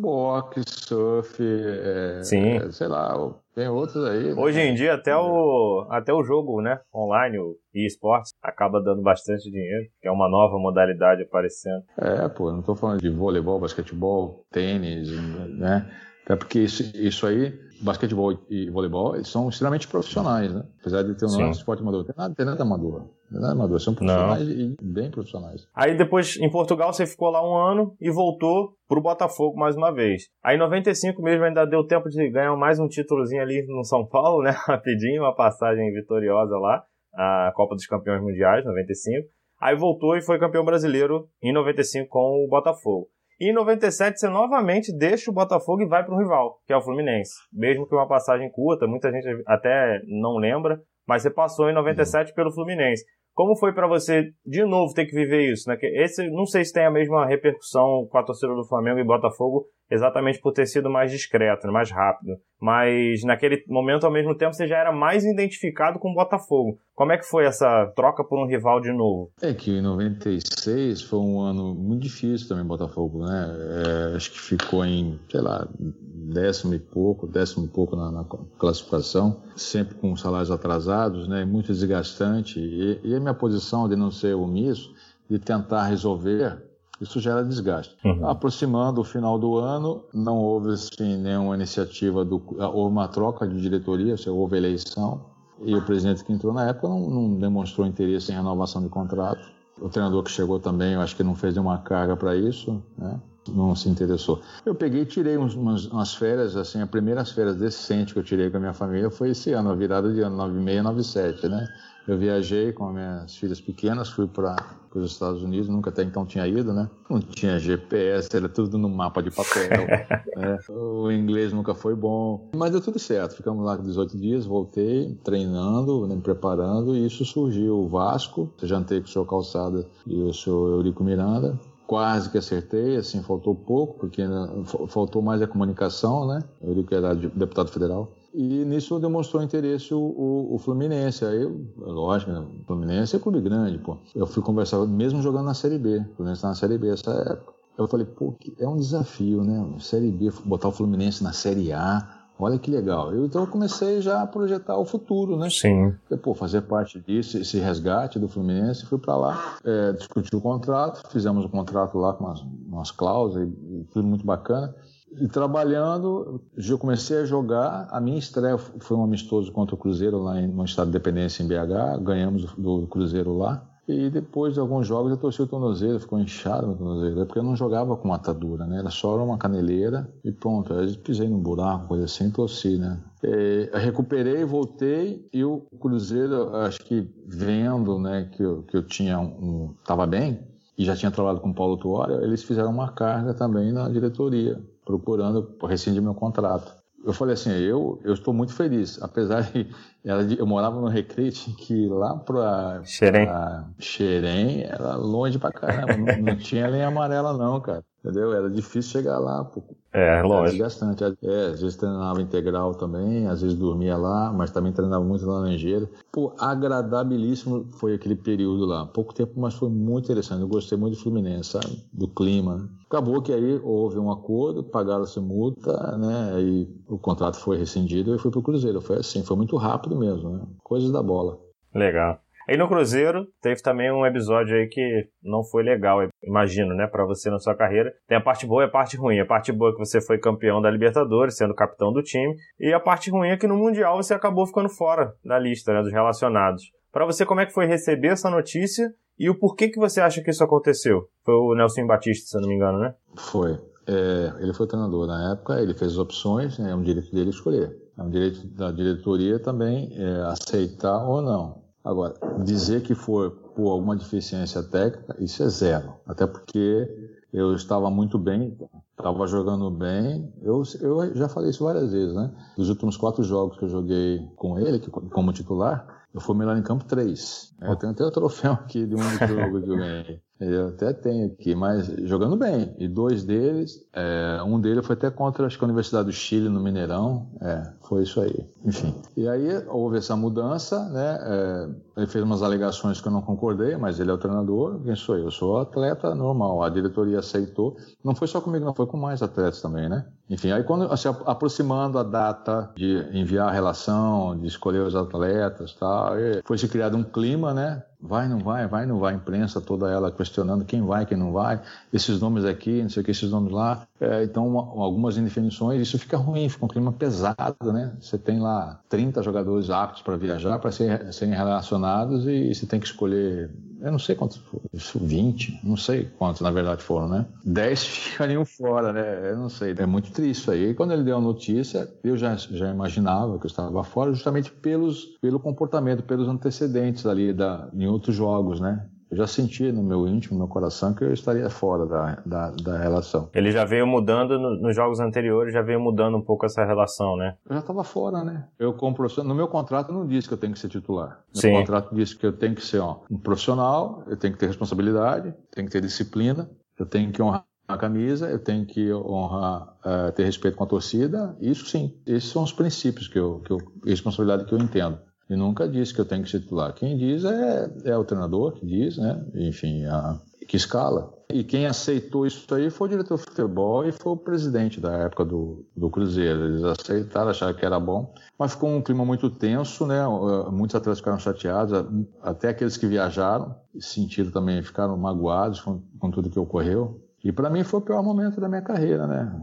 Boxe, surf, é, Sim. É, sei lá, tem outros aí. Hoje em dia até o até o jogo, né, online, o eSports acaba dando bastante dinheiro, que é uma nova modalidade aparecendo. É, pô, não estou falando de voleibol, basquetebol, tênis, né? Até porque isso, isso aí basquetebol e voleibol, eles são extremamente profissionais, né? Apesar de ter um esporte amador. Tem nada, tem nada amador. Tem nada amador. São profissionais Não. e bem profissionais. Aí depois, em Portugal, você ficou lá um ano e voltou pro Botafogo mais uma vez. Aí em 95 mesmo ainda deu tempo de ganhar mais um títulozinho ali no São Paulo, né? Rapidinho, uma passagem vitoriosa lá. A Copa dos Campeões Mundiais, 95. Aí voltou e foi campeão brasileiro em 95 com o Botafogo. E em 97 você novamente deixa o Botafogo e vai para o rival, que é o Fluminense. Mesmo que uma passagem curta, muita gente até não lembra, mas você passou em 97 uhum. pelo Fluminense. Como foi para você de novo ter que viver isso? Né? Esse, não sei se tem a mesma repercussão com a torcida do Flamengo e Botafogo, exatamente por ter sido mais discreto, né? mais rápido. Mas naquele momento, ao mesmo tempo, você já era mais identificado com o Botafogo. Como é que foi essa troca por um rival de novo? É que em 96 foi um ano muito difícil também Botafogo, né? É, acho que ficou em, sei lá, décimo e pouco, décimo e pouco na, na classificação, sempre com salários atrasados, né? Muito desgastante. E, e a minha posição de não ser omisso, de tentar resolver isso gera desgaste. Uhum. Aproximando o final do ano, não houve assim, nenhuma iniciativa, do, houve uma troca de diretoria, seja, houve eleição, e o presidente que entrou na época não, não, demonstrou interesse em renovação de contrato. O treinador que chegou também, eu acho que não fez nenhuma carga para isso, né? não se interessou. Eu peguei e tirei umas, umas, férias, assim, as primeiras férias decentes que eu tirei com a minha família foi esse ano, a virada de ano, 96, 97, né? Eu viajei com as minhas filhas pequenas, fui para os Estados Unidos, nunca até então tinha ido, né? Não tinha GPS, era tudo no mapa de papel. né? O inglês nunca foi bom, mas deu tudo certo. Ficamos lá 18 dias, voltei treinando, né, me preparando, e isso surgiu o Vasco. Eu jantei com o senhor Calçada e o senhor Eurico Miranda. Quase que acertei, assim, faltou pouco, porque faltou mais a comunicação, né? Eurico era deputado federal. E nisso demonstrou interesse o, o, o Fluminense. Aí, lógico, né? o Fluminense é clube grande, pô. Eu fui conversar, mesmo jogando na Série B. O Fluminense tá na Série B essa época. Eu falei, pô, é um desafio, né? Série B, botar o Fluminense na Série A. Olha que legal. Eu, então eu comecei já a projetar o futuro, né? Sim. Pô, fazer parte disso, esse resgate do Fluminense. Fui para lá, é, discuti o contrato, fizemos o contrato lá com umas, umas cláusulas e, e tudo muito bacana. E trabalhando, eu comecei a jogar. A minha estreia foi um amistoso contra o Cruzeiro lá em, no estado de dependência em BH. Ganhamos do Cruzeiro lá. E depois de alguns jogos eu torci o tornozelo, ficou inchado no tornozelo, é porque eu não jogava com atadura, né? Era só uma caneleira e pronto. Aí pisei num buraco, coisa assim, torci, né? E, recuperei, voltei e o Cruzeiro, acho que vendo, né, que eu, que eu tinha um, tava bem e já tinha trabalhado com o Paulo Tuori, eles fizeram uma carga também na diretoria, procurando rescindir meu contrato eu falei assim, eu, eu estou muito feliz, apesar de, eu morava no Recreio, que lá para Xerém. Xerém era longe pra caramba, não, não tinha linha amarela não, cara, entendeu? Era difícil chegar lá, pô. É, lógico. Desgastante. É, às vezes treinava integral também, às vezes dormia lá, mas também treinava muito na Laranjeira. Pô, agradabilíssimo foi aquele período lá. Pouco tempo, mas foi muito interessante. Eu gostei muito do Fluminense, sabe? Do clima. Acabou que aí houve um acordo, pagaram-se multa, né? E o contrato foi rescindido e fui pro Cruzeiro. Foi assim, foi muito rápido mesmo, né? Coisas da bola. Legal. Aí no Cruzeiro teve também um episódio aí que não foi legal, imagino, né, para você na sua carreira. Tem a parte boa e a parte ruim. A parte boa é que você foi campeão da Libertadores, sendo capitão do time, e a parte ruim é que no Mundial você acabou ficando fora da lista, né, dos relacionados. Para você, como é que foi receber essa notícia e o porquê que você acha que isso aconteceu? Foi o Nelson Batista, se eu não me engano, né? Foi. É, ele foi treinador na época, ele fez as opções, né, é um direito dele escolher. É um direito da diretoria também é, aceitar ou não. Agora, dizer que foi por alguma deficiência técnica, isso é zero. Até porque eu estava muito bem, estava jogando bem. Eu, eu já falei isso várias vezes, né? Dos últimos quatro jogos que eu joguei com ele, como titular, eu fui melhor em campo três. Eu tenho até o troféu aqui de um jogo que eu ganhei. Eu até tenho aqui, mas jogando bem. E dois deles, é, um deles foi até contra acho que a Universidade do Chile no Mineirão. É, foi isso aí. Enfim. E aí houve essa mudança, né? É, ele fez umas alegações que eu não concordei, mas ele é o treinador. Quem sou eu? Eu sou atleta normal. A diretoria aceitou. Não foi só comigo, não foi com mais atletas também, né? Enfim, aí quando se assim, aproximando a data de enviar a relação, de escolher os atletas, tal, foi se criado um clima, né? Vai, não vai, vai, não vai, imprensa toda ela questionando quem vai, quem não vai, esses nomes aqui, não sei o que, esses nomes lá. É, então, uma, algumas indefinições, isso fica ruim, fica um clima pesado, né? Você tem lá 30 jogadores aptos para viajar, para ser, serem relacionados e você tem que escolher eu não sei quantos, 20, não sei quantos na verdade foram, né? 10 ficariam fora, né? Eu não sei, é muito triste isso aí. E quando ele deu a notícia, eu já, já imaginava que eu estava fora justamente pelos, pelo comportamento, pelos antecedentes ali da, em outros jogos, né? eu já senti no meu íntimo, no meu coração, que eu estaria fora da, da, da relação. Ele já veio mudando no, nos jogos anteriores, já veio mudando um pouco essa relação, né? Eu já estava fora, né? Eu, como profissional, no meu contrato não diz que eu tenho que ser titular. No Sim. contrato diz que eu tenho que ser ó, um profissional, eu tenho que ter responsabilidade, tenho que ter disciplina, eu tenho que honrar a camisa, eu tenho que honrar, uh, ter respeito com a torcida. Isso sim, esses são os princípios que eu, que eu responsabilidade que eu entendo. E nunca disse que eu tenho que ser titular. Quem diz é, é o treinador que diz, né? Enfim, a, que escala. E quem aceitou isso aí foi o diretor de futebol e foi o presidente da época do, do Cruzeiro. Eles aceitaram, acharam que era bom. Mas ficou um clima muito tenso, né? Muitos atletas ficaram chateados, até aqueles que viajaram, sentiram também, ficaram magoados com, com tudo que ocorreu. E para mim foi o pior momento da minha carreira, né?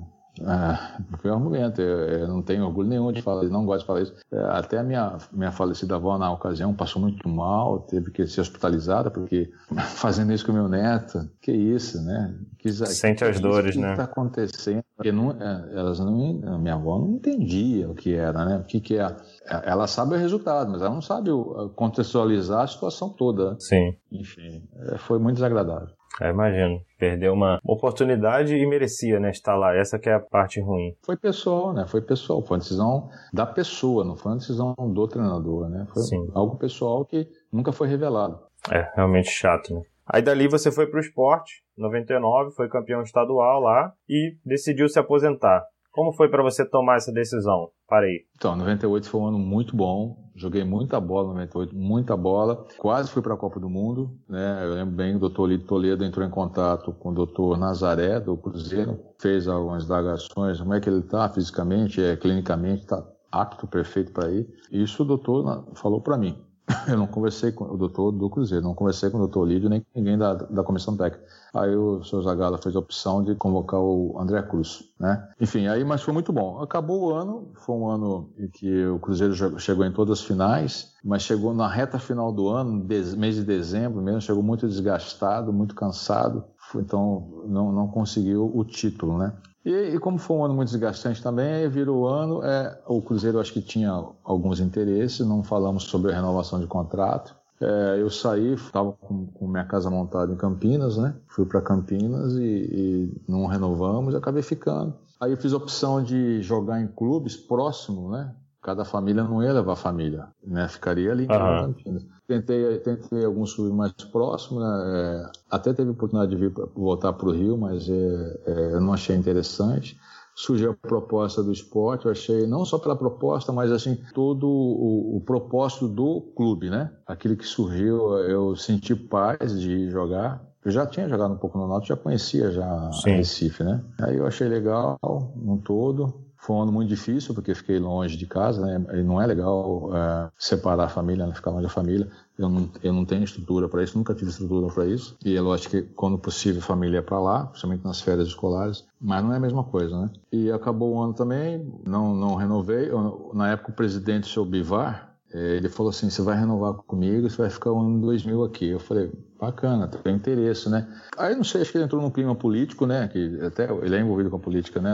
Ah, foi um argumento. Eu, eu, não tenho orgulho nenhum de falar, não gosto de falar isso. É, até a minha, minha falecida avó, na ocasião, passou muito mal, teve que ser hospitalizada, porque fazendo isso com meu neto, que isso, né? Que, Sente que, as dores, que né? O que está acontecendo? Porque não, é, elas não, a minha avó não entendia o que era, né? O que, que é. Ela sabe o resultado, mas ela não sabe contextualizar a situação toda. Sim. Enfim, é, foi muito desagradável. É, imagino. Perdeu uma oportunidade e merecia, né, estar lá. Essa que é a parte ruim. Foi pessoal, né? Foi pessoal. Foi uma decisão da pessoa, não foi uma decisão do treinador, né? Foi Sim. algo pessoal que nunca foi revelado. É, realmente chato, né? Aí dali você foi para o esporte, 99, foi campeão estadual lá e decidiu se aposentar. Como foi para você tomar essa decisão? Parei. Então, 98 foi um ano muito bom. Joguei muita bola 98, muita bola. Quase fui para a Copa do Mundo, né? Eu lembro bem, o doutor Lito Toledo entrou em contato com o doutor Nazaré, do Cruzeiro, fez algumas indagações, como é que ele está fisicamente, é, clinicamente, está apto, perfeito para ir. Isso o doutor falou para mim. Eu não conversei com o doutor do Cruzeiro, não conversei com o doutor Lídio nem com ninguém da, da comissão técnica. Aí o senhor Zagala fez a opção de convocar o André Cruz, né? Enfim, aí, mas foi muito bom. Acabou o ano, foi um ano em que o Cruzeiro chegou em todas as finais, mas chegou na reta final do ano, mês de dezembro mesmo, chegou muito desgastado, muito cansado, então não, não conseguiu o título, né? E, e, como foi um ano muito desgastante também, aí virou ano, é, o Cruzeiro acho que tinha alguns interesses, não falamos sobre a renovação de contrato. É, eu saí, estava com, com, minha casa montada em Campinas, né? Fui para Campinas e, e, não renovamos, acabei ficando. Aí eu fiz a opção de jogar em clubes próximos, né? Cada família não ia levar a família, né? Ficaria ali em uhum. Campinas. Tentei, tentei alguns clubes mais próximos, né? é, até teve a oportunidade de vir voltar para o Rio, mas é, é, eu não achei interessante surgiu a proposta do esporte, eu achei, não só pela proposta, mas assim, todo o, o propósito do clube, né? Aquilo que surgiu, eu senti paz de jogar. Eu já tinha jogado um pouco no Náutico, já conhecia já Sim. Recife, né? Aí eu achei legal, no todo. Foi um ano muito difícil, porque fiquei longe de casa, né? E não é legal é, separar a família, né? ficar longe da família. Eu não, eu não tenho estrutura para isso, nunca tive estrutura para isso. E é lógico que, quando possível, família é para lá, principalmente nas férias escolares. Mas não é a mesma coisa, né? E acabou o ano também, não, não renovei. Eu, na época, o presidente, o seu Bivar, é, ele falou assim: você vai renovar comigo, você vai ficar o ano 2000 aqui. Eu falei: bacana, tem interesse, né? Aí não sei, acho que ele entrou num clima político, né? Que até ele é envolvido com a política, né?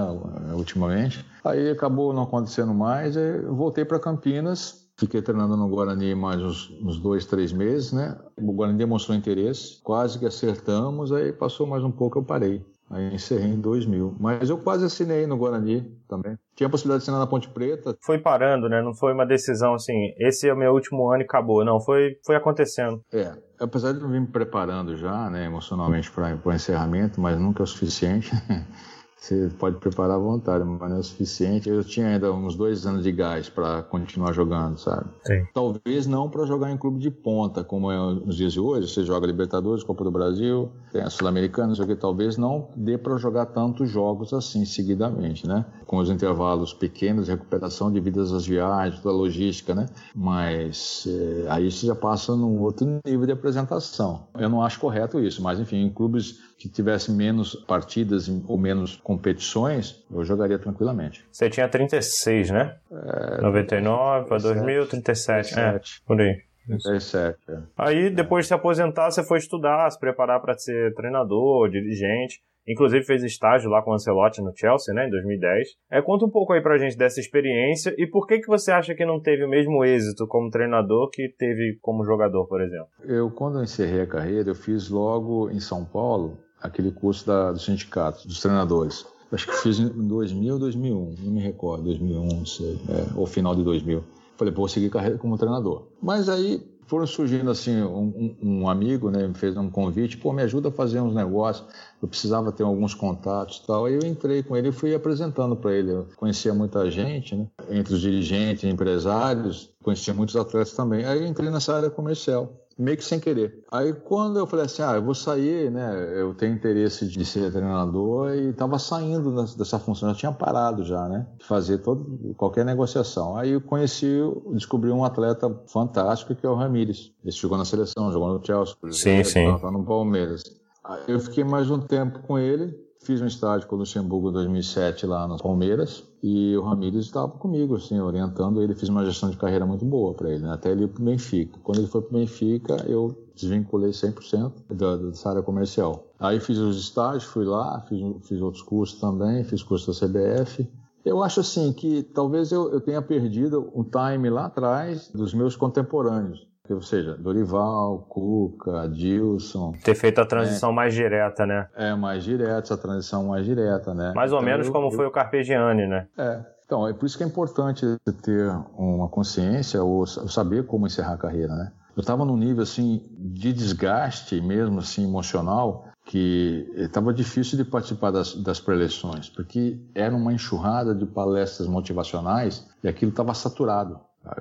Ultimamente. Aí acabou não acontecendo mais. Eu voltei para Campinas. Fiquei treinando no Guarani mais uns, uns, dois, três meses, né? O Guarani demonstrou interesse, quase que acertamos, aí passou mais um pouco, eu parei. Aí encerrei em 2000. Mas eu quase assinei no Guarani também. Tinha a possibilidade de assinar na Ponte Preta. Foi parando, né? Não foi uma decisão assim, esse é o meu último ano e acabou. Não, foi, foi acontecendo. É. Apesar de eu vir me preparando já, né, emocionalmente para o encerramento, mas nunca é o suficiente. Você pode preparar à vontade, mas não é o suficiente. Eu tinha ainda uns dois anos de gás para continuar jogando, sabe? Sim. Talvez não para jogar em clube de ponta, como é nos dias de hoje. Você joga Libertadores, Copa do Brasil, tem a Sul-Americana, isso aqui. Talvez não dê para jogar tantos jogos assim seguidamente, né? Com os intervalos pequenos, recuperação devido às viagens, da logística, né? Mas é, aí você já passa num outro nível de apresentação. Eu não acho correto isso, mas enfim, em clubes que tivesse menos partidas ou menos competições, eu jogaria tranquilamente. Você tinha 36, né? É, 99 para 2000, 37, 37. É, por aí. 37, é. Aí, depois de se aposentar, você foi estudar, se preparar para ser treinador, dirigente. Inclusive fez estágio lá com o Ancelotti no Chelsea, né, em 2010. É, conta um pouco aí pra gente dessa experiência e por que que você acha que não teve o mesmo êxito como treinador que teve como jogador, por exemplo? Eu, quando eu encerrei a carreira, eu fiz logo em São Paulo aquele curso da, do sindicato, dos treinadores. Acho que fiz em 2000 ou 2001, não me recordo, 2001, não sei, é, ou final de 2000. Falei, vou seguir carreira como treinador. Mas aí foram surgindo assim, um, um, amigo né, me fez um convite, pô, me ajuda a fazer uns negócios, eu precisava ter alguns contatos e tal. Aí eu entrei com ele e fui apresentando para ele. Eu conhecia muita gente, né, entre os dirigentes, empresários, conhecia muitos atletas também. Aí eu entrei nessa área comercial meio que sem querer. Aí quando eu falei assim, ah, eu vou sair, né? Eu tenho interesse de ser treinador e estava saindo dessa função, já tinha parado já, né? De fazer todo, qualquer negociação. Aí eu conheci, descobri um atleta fantástico que é o Ramires. Ele jogou na seleção, jogou no Chelsea, sim, sim. Tá no Palmeiras. Aí eu fiquei mais um tempo com ele, Fiz um estágio com o Luxemburgo em 2007 lá no Palmeiras e o Ramírez estava comigo, assim, orientando ele. Fiz uma gestão de carreira muito boa para ele, né? até ele ir para o Benfica. Quando ele foi para o Benfica, eu desvinculei 100% da, dessa área comercial. Aí fiz os estágios, fui lá, fiz, fiz outros cursos também, fiz curso da CBF. Eu acho assim que talvez eu, eu tenha perdido um time lá atrás dos meus contemporâneos. Ou seja, Dorival, Cuca, Dilson. Ter feito a transição né? mais direta, né? É, mais direta, essa transição mais direta, né? Mais ou então, menos eu, como eu... foi o Carpegiani, né? É. Então, é por isso que é importante ter uma consciência ou saber como encerrar a carreira, né? Eu estava num nível, assim, de desgaste mesmo, assim, emocional, que estava difícil de participar das, das preleções, porque era uma enxurrada de palestras motivacionais e aquilo estava saturado.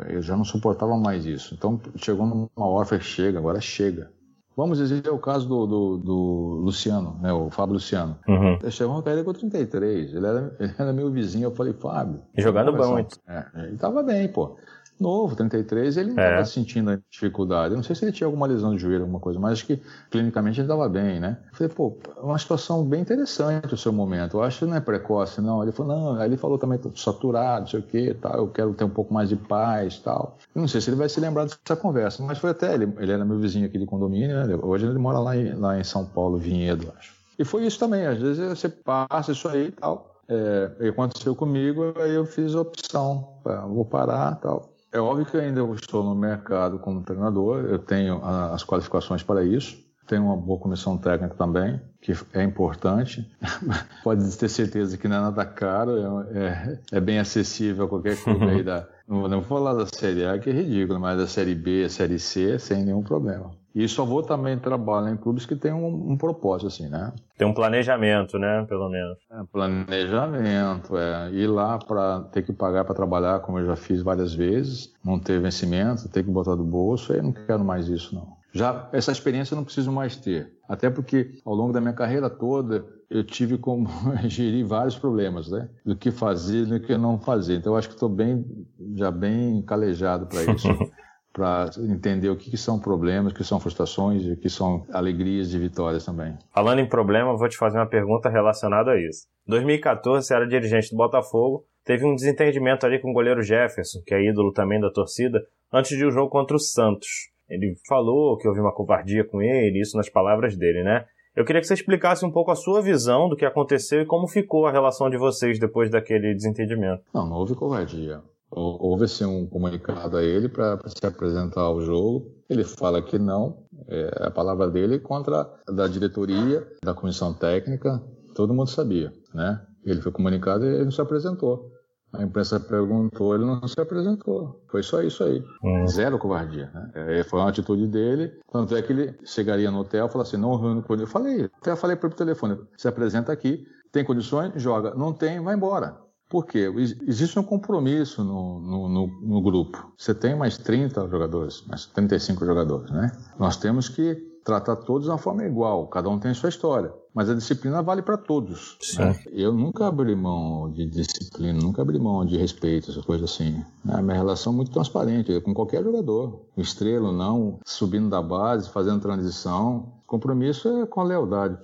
Eu já não suportava mais isso. Então chegou numa hora, falei, chega, agora chega. Vamos dizer o caso do, do, do Luciano, né, o Fábio Luciano. Uhum. Chegou uma carreira com 33, ele era, ele era meu vizinho, eu falei, Fábio... Jogando muito. É, ele tava bem, pô. Novo, 33, ele não estava é. sentindo dificuldade. Eu não sei se ele tinha alguma lesão de joelho, alguma coisa, mas acho que clinicamente ele estava bem, né? Eu falei, pô, é uma situação bem interessante o seu momento. Eu acho que não é precoce, não. Ele falou, não, aí ele falou também, saturado, não sei o quê, tal, eu quero ter um pouco mais de paz tal. Eu não sei se ele vai se lembrar dessa conversa, mas foi até, ele, ele era meu vizinho aqui de condomínio, né? Hoje ele mora lá em, lá em São Paulo, Vinhedo, acho. E foi isso também, às vezes você passa isso aí e tal. É, aconteceu comigo, aí eu fiz a opção, vou parar tal. É óbvio que ainda estou no mercado como treinador, eu tenho as qualificações para isso, tenho uma boa comissão técnica também, que é importante. Pode ter certeza que não é nada caro, é, é bem acessível a qualquer clube aí da. Não vou falar da Série A, que é ridículo, mas da Série B, Série C, sem nenhum problema. E só vou também trabalhar em clubes que têm um, um, propósito, assim, né? Tem um planejamento, né? Pelo menos. É, planejamento, é. Ir lá para ter que pagar para trabalhar, como eu já fiz várias vezes, não ter vencimento, ter que botar do bolso, eu não quero mais isso, não. Já essa experiência eu não preciso mais ter. Até porque ao longo da minha carreira toda eu tive como gerir vários problemas, né? Do que fazer e do que não fazer. Então eu acho que estou bem, já bem calejado para isso. para entender o que, que, são problemas, o que são frustrações, o que são alegrias e vitórias também. Falando em problema, vou te fazer uma pergunta relacionada a isso. Em 2014, você era dirigente do Botafogo, teve um desentendimento ali com o goleiro Jefferson, que é ídolo também da torcida, antes de um jogo contra o Santos. Ele falou que houve uma covardia com ele, isso nas palavras dele, né? Eu queria que você explicasse um pouco a sua visão do que aconteceu e como ficou a relação de vocês depois daquele desentendimento. Não, não houve covardia. Houve sim um comunicado a ele para se apresentar ao jogo. Ele fala que não, é a palavra dele contra a da diretoria, da comissão técnica, todo mundo sabia, né? Ele foi comunicado e ele não se apresentou. A imprensa perguntou, ele não se apresentou. Foi só isso aí. Hum. Zero covardia. Né? É, foi uma atitude dele. Tanto é que ele chegaria no hotel e falasse assim: não reúno com ele. Eu falei, até falei para o telefone: se apresenta aqui, tem condições, joga. Não tem, vai embora. Por quê? Existe um compromisso no, no, no, no, grupo. Você tem mais 30 jogadores, mais 35 jogadores, né? Nós temos que tratar todos de uma forma igual, cada um tem a sua história. Mas a disciplina vale para todos. Né? Eu nunca abri mão de disciplina, nunca abri mão de respeito, essa coisa assim. A minha relação é muito transparente, com qualquer jogador. Estrela não, subindo da base, fazendo transição. Compromisso é com a lealdade.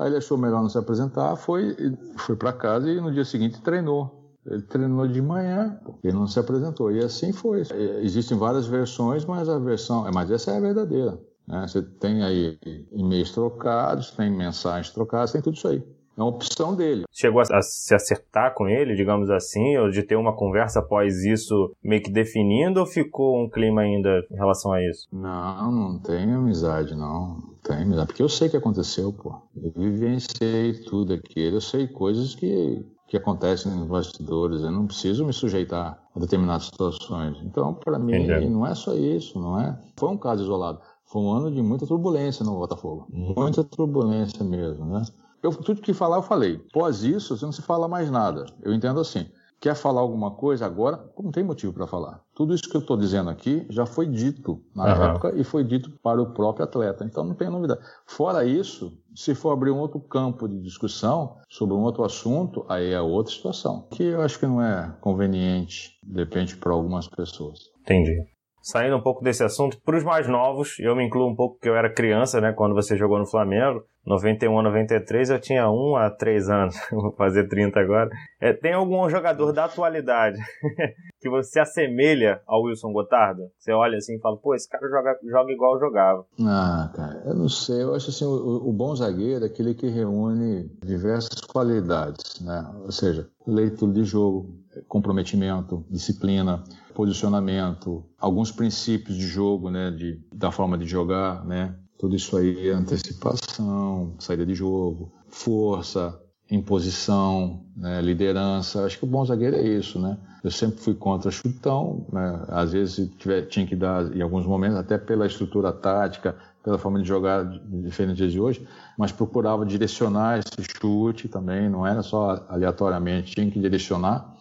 Aí ele achou melhor não se apresentar, foi, foi para casa e no dia seguinte treinou. Ele treinou de manhã, ele não se apresentou. E assim foi. Existem várias versões, mas a versão. Mas essa é a verdadeira. Né? Você tem aí e-mails trocados, tem mensagens trocadas, tem tudo isso aí. É uma opção dele. Chegou a, se acertar com ele, digamos assim, ou de ter uma conversa após isso meio que definindo, ou ficou um clima ainda em relação a isso? Não, não tem amizade, não. Não tem amizade. Porque eu sei o que aconteceu, pô. Eu vivenciei tudo aquilo. Eu sei coisas que, que acontecem nos bastidores. Eu não preciso me sujeitar a determinadas situações. Então, para mim, Entendi. não é só isso, não é? Foi um caso isolado. Foi um ano de muita turbulência no Botafogo. Muita turbulência mesmo, né? Eu, tudo que falar, eu falei. Pós isso, você não se fala mais nada. Eu entendo assim. Quer falar alguma coisa agora? Não tem motivo para falar. Tudo isso que eu estou dizendo aqui já foi dito na uhum. época e foi dito para o próprio atleta. Então não tem novidade. Fora isso, se for abrir um outro campo de discussão sobre um outro assunto, aí é outra situação. Que eu acho que não é conveniente, depende para algumas pessoas. Entendi. Saindo um pouco desse assunto, para os mais novos, eu me incluo um pouco porque eu era criança, né, quando você jogou no Flamengo, 91 93, eu tinha 1 a 3 anos, vou fazer 30 agora. É, tem algum jogador da atualidade que você assemelha ao Wilson Gotardo? Você olha assim e fala, pô, esse cara joga, joga igual jogava. Ah, cara, eu não sei, eu acho assim, o, o bom zagueiro é aquele que reúne diversas qualidades, né, ou seja, leitura de jogo, comprometimento, disciplina, posicionamento, alguns princípios de jogo, né, de, da forma de jogar, né, tudo isso aí, antecipação, saída de jogo, força, imposição, né, liderança. Acho que o bom zagueiro é isso, né? Eu sempre fui contra chutão, né? às vezes tiver, tinha que dar em alguns momentos, até pela estrutura tática, pela forma de jogar diferente de hoje, mas procurava direcionar esse chute também, não era só aleatoriamente, tinha que direcionar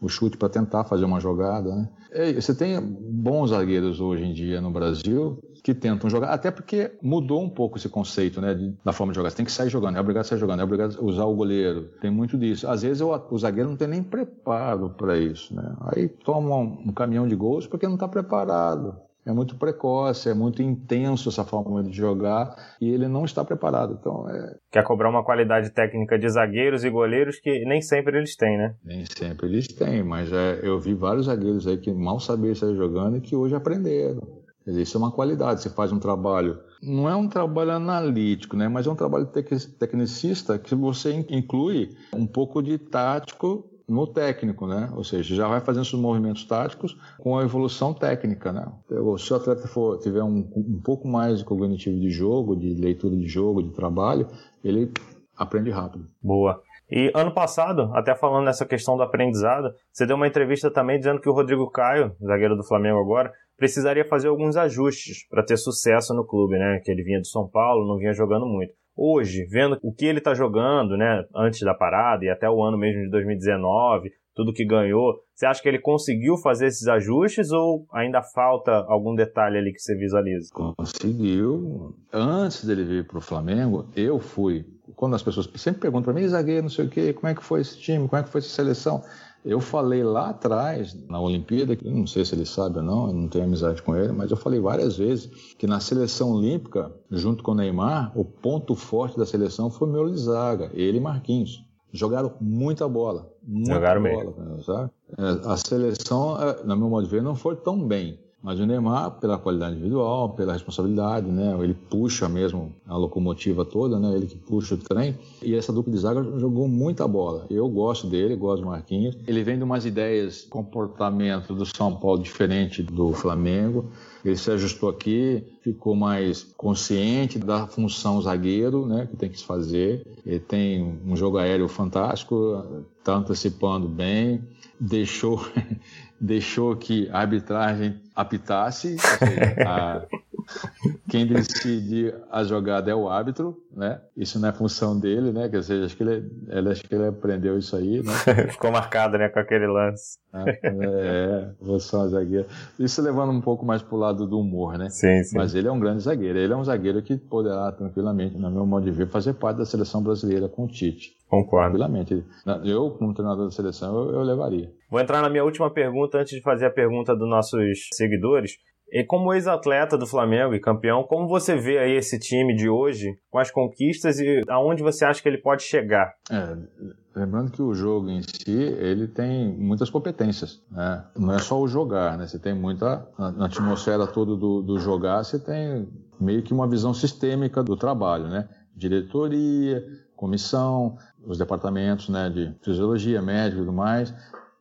o chute para tentar fazer uma jogada. Né? É, você tem bons zagueiros hoje em dia no Brasil que tentam jogar, até porque mudou um pouco esse conceito, né, da forma de jogar. Você tem que sair jogando, é obrigado a sair jogando, é obrigado a usar o goleiro. Tem muito disso. Às vezes o, o zagueiro não tem nem preparo para isso, né? Aí toma um, um caminhão de gols porque não está preparado é muito precoce, é muito intenso essa forma de jogar e ele não está preparado. Então é... Quer cobrar uma qualidade técnica de zagueiros e goleiros que nem sempre eles têm, né? Nem sempre eles têm, mas é, eu vi vários zagueiros aí que mal sabiam estar jogando e que hoje aprenderam. Isso é uma qualidade. Você faz um trabalho, não é um trabalho analítico, né? Mas é um trabalho tecnicista que você inclui um pouco de tático no técnico, né? Ou seja, já vai fazendo seus movimentos táticos com a evolução técnica, né? Se o atleta for, tiver um, um pouco mais de cognitivo de jogo, de leitura de jogo, de trabalho, ele aprende rápido. Boa. E ano passado, até falando nessa questão do aprendizado, você deu uma entrevista também dizendo que o Rodrigo Caio, zagueiro do Flamengo agora, precisaria fazer alguns ajustes para ter sucesso no clube, né? Que ele vinha do São Paulo, não vinha jogando muito hoje, vendo o que ele está jogando, né, antes da parada e até o ano mesmo de 2019, tudo que ganhou, você acha que ele conseguiu fazer esses ajustes ou ainda falta algum detalhe ali que você visualiza? Conseguiu. Antes dele vir para o Flamengo, eu fui. Quando as pessoas sempre perguntam para mim, zagueiro, não sei o quê, como é que foi esse time, como é que foi essa seleção? Eu falei lá atrás, na Olimpíada, que não sei se ele sabe ou não, eu não tenho amizade com ele, mas eu falei várias vezes que na seleção olímpica, junto com o Neymar, o ponto forte da seleção foi o meu Lizaga, ele e Marquinhos. Jogaram muita bola. Muita Jogaram bola, mesmo. Sabe? É, a seleção, é, na meu modo de ver, não foi tão bem. Mas o Neymar, pela qualidade individual, pela responsabilidade, né? Ele puxa mesmo a locomotiva toda, né? Ele que puxa o trem. E essa dupla de zaga jogou muita bola. Eu gosto dele, gosto do Marquinhos. Ele vem de umas ideias, comportamento do São Paulo diferente do Flamengo. Ele se ajustou aqui, ficou mais consciente da função zagueiro, né, que tem que se fazer. Ele tem um jogo aéreo fantástico, está antecipando bem, deixou deixou que a arbitragem apitasse, seja, a, quem decide a jogada é o árbitro, né? Isso não é função dele, né? Quer dizer, acho que ele, ele acho que ele aprendeu isso aí, né? Ficou marcado, né, com aquele lance. É, é você é um zagueiro. Isso levando um pouco mais pro lado do humor, né? Sim, sim. Mas ele é um grande zagueiro. Ele é um zagueiro que poderá tranquilamente, no meu modo de ver, fazer parte da seleção brasileira com o Tite. Concordo. Tranquilamente. Eu, como treinador da seleção, eu, eu levaria. Vou entrar na minha última pergunta antes de fazer a pergunta dos nossos seguidores. E como ex-atleta do Flamengo e campeão, como você vê aí esse time de hoje com as conquistas e aonde você acha que ele pode chegar? É, lembrando que o jogo em si ele tem muitas competências, né? Não é só o jogar, né? Você tem muita na, atmosfera toda do, do jogar, você tem meio que uma visão sistêmica do trabalho, né? Diretoria, comissão, os departamentos, né? De fisiologia, médico e tudo mais,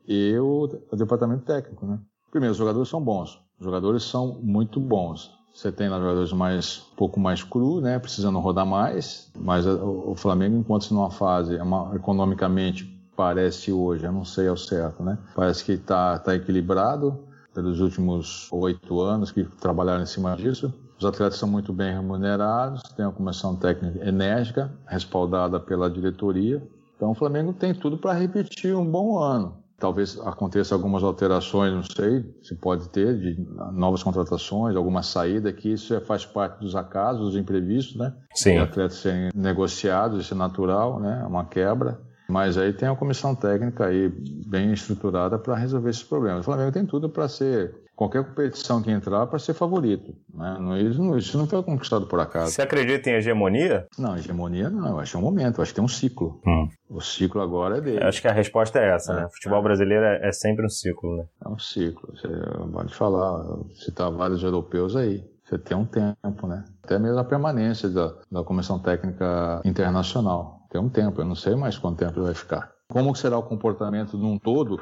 e o, o departamento técnico, né? Primeiro, os jogadores são bons os jogadores são muito bons. Você tem lá jogadores mais um pouco mais cru, né, precisando rodar mais, mas o Flamengo encontra-se numa fase uma, economicamente parece hoje, eu não sei ao certo, né? Parece que está tá equilibrado pelos últimos oito anos que trabalharam em cima disso. Os atletas são muito bem remunerados, tem uma comissão técnica enérgica, respaldada pela diretoria. Então o Flamengo tem tudo para repetir um bom ano. Talvez aconteça algumas alterações, não sei se pode ter, de novas contratações, alguma saída, que isso é, faz parte dos acasos, dos imprevistos, né? Sim. atletas serem negociados, isso é natural, né? É uma quebra. Mas aí tem a comissão técnica aí bem estruturada para resolver esses problemas. O Flamengo tem tudo para ser qualquer competição que entrar para ser favorito. Né? Isso, não, isso não foi conquistado por acaso. Você acredita em hegemonia? Não, hegemonia não. Eu acho que é um momento, acho que tem um ciclo. Hum. O ciclo agora é dele. Eu acho que a resposta é essa, é. né? O futebol brasileiro é, é, sempre um ciclo, né? É um ciclo. Você pode falar, citar vários europeus aí. Você tem um tempo, né? Até mesmo a permanência da, da Comissão Técnica Internacional. Tem um tempo, eu não sei mais quanto tempo ele vai ficar. Como será o comportamento num todo,